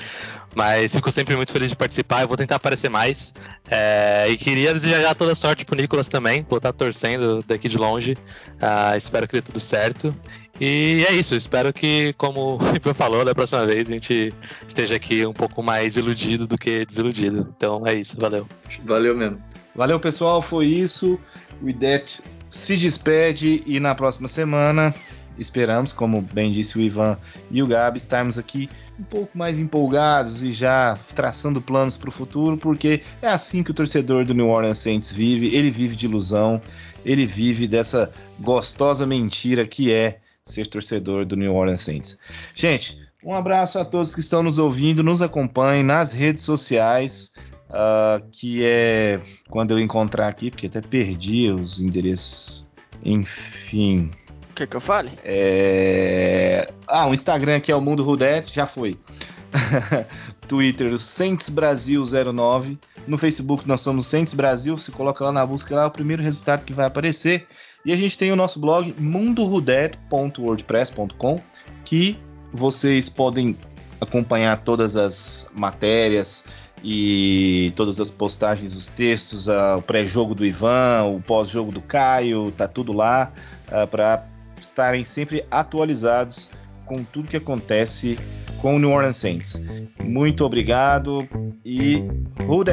Mas fico sempre muito feliz de participar. Eu vou tentar aparecer mais. É, e queria desejar toda sorte pro Nicolas também. Vou estar torcendo daqui de longe. Uh, espero que dê tudo certo. E é isso. Espero que, como o Ivan falou, da próxima vez a gente esteja aqui um pouco mais iludido do que desiludido. Então é isso. Valeu. Valeu mesmo. Valeu, pessoal. Foi isso. O IDET se despede e na próxima semana esperamos, como bem disse o Ivan e o Gabi, estarmos aqui um pouco mais empolgados e já traçando planos para o futuro, porque é assim que o torcedor do New Orleans Saints vive. Ele vive de ilusão, ele vive dessa gostosa mentira que é ser torcedor do New Orleans Saints. Gente, um abraço a todos que estão nos ouvindo, nos acompanhem nas redes sociais. Uh, que é quando eu encontrar aqui, porque até perdi os endereços. Enfim, Quer que eu fale? É... Ah, o Instagram aqui é o Mundo Rudete, já foi. Twitter, Saints Brasil 09. No Facebook nós somos Saints Brasil. Você coloca lá na busca lá é o primeiro resultado que vai aparecer. E a gente tem o nosso blog mundorudete.wordpress.com que vocês podem acompanhar todas as matérias e todas as postagens, os textos, o pré-jogo do Ivan, o pós-jogo do Caio, tá tudo lá uh, para estarem sempre atualizados com tudo que acontece com o New Orleans Saints. Muito obrigado e who?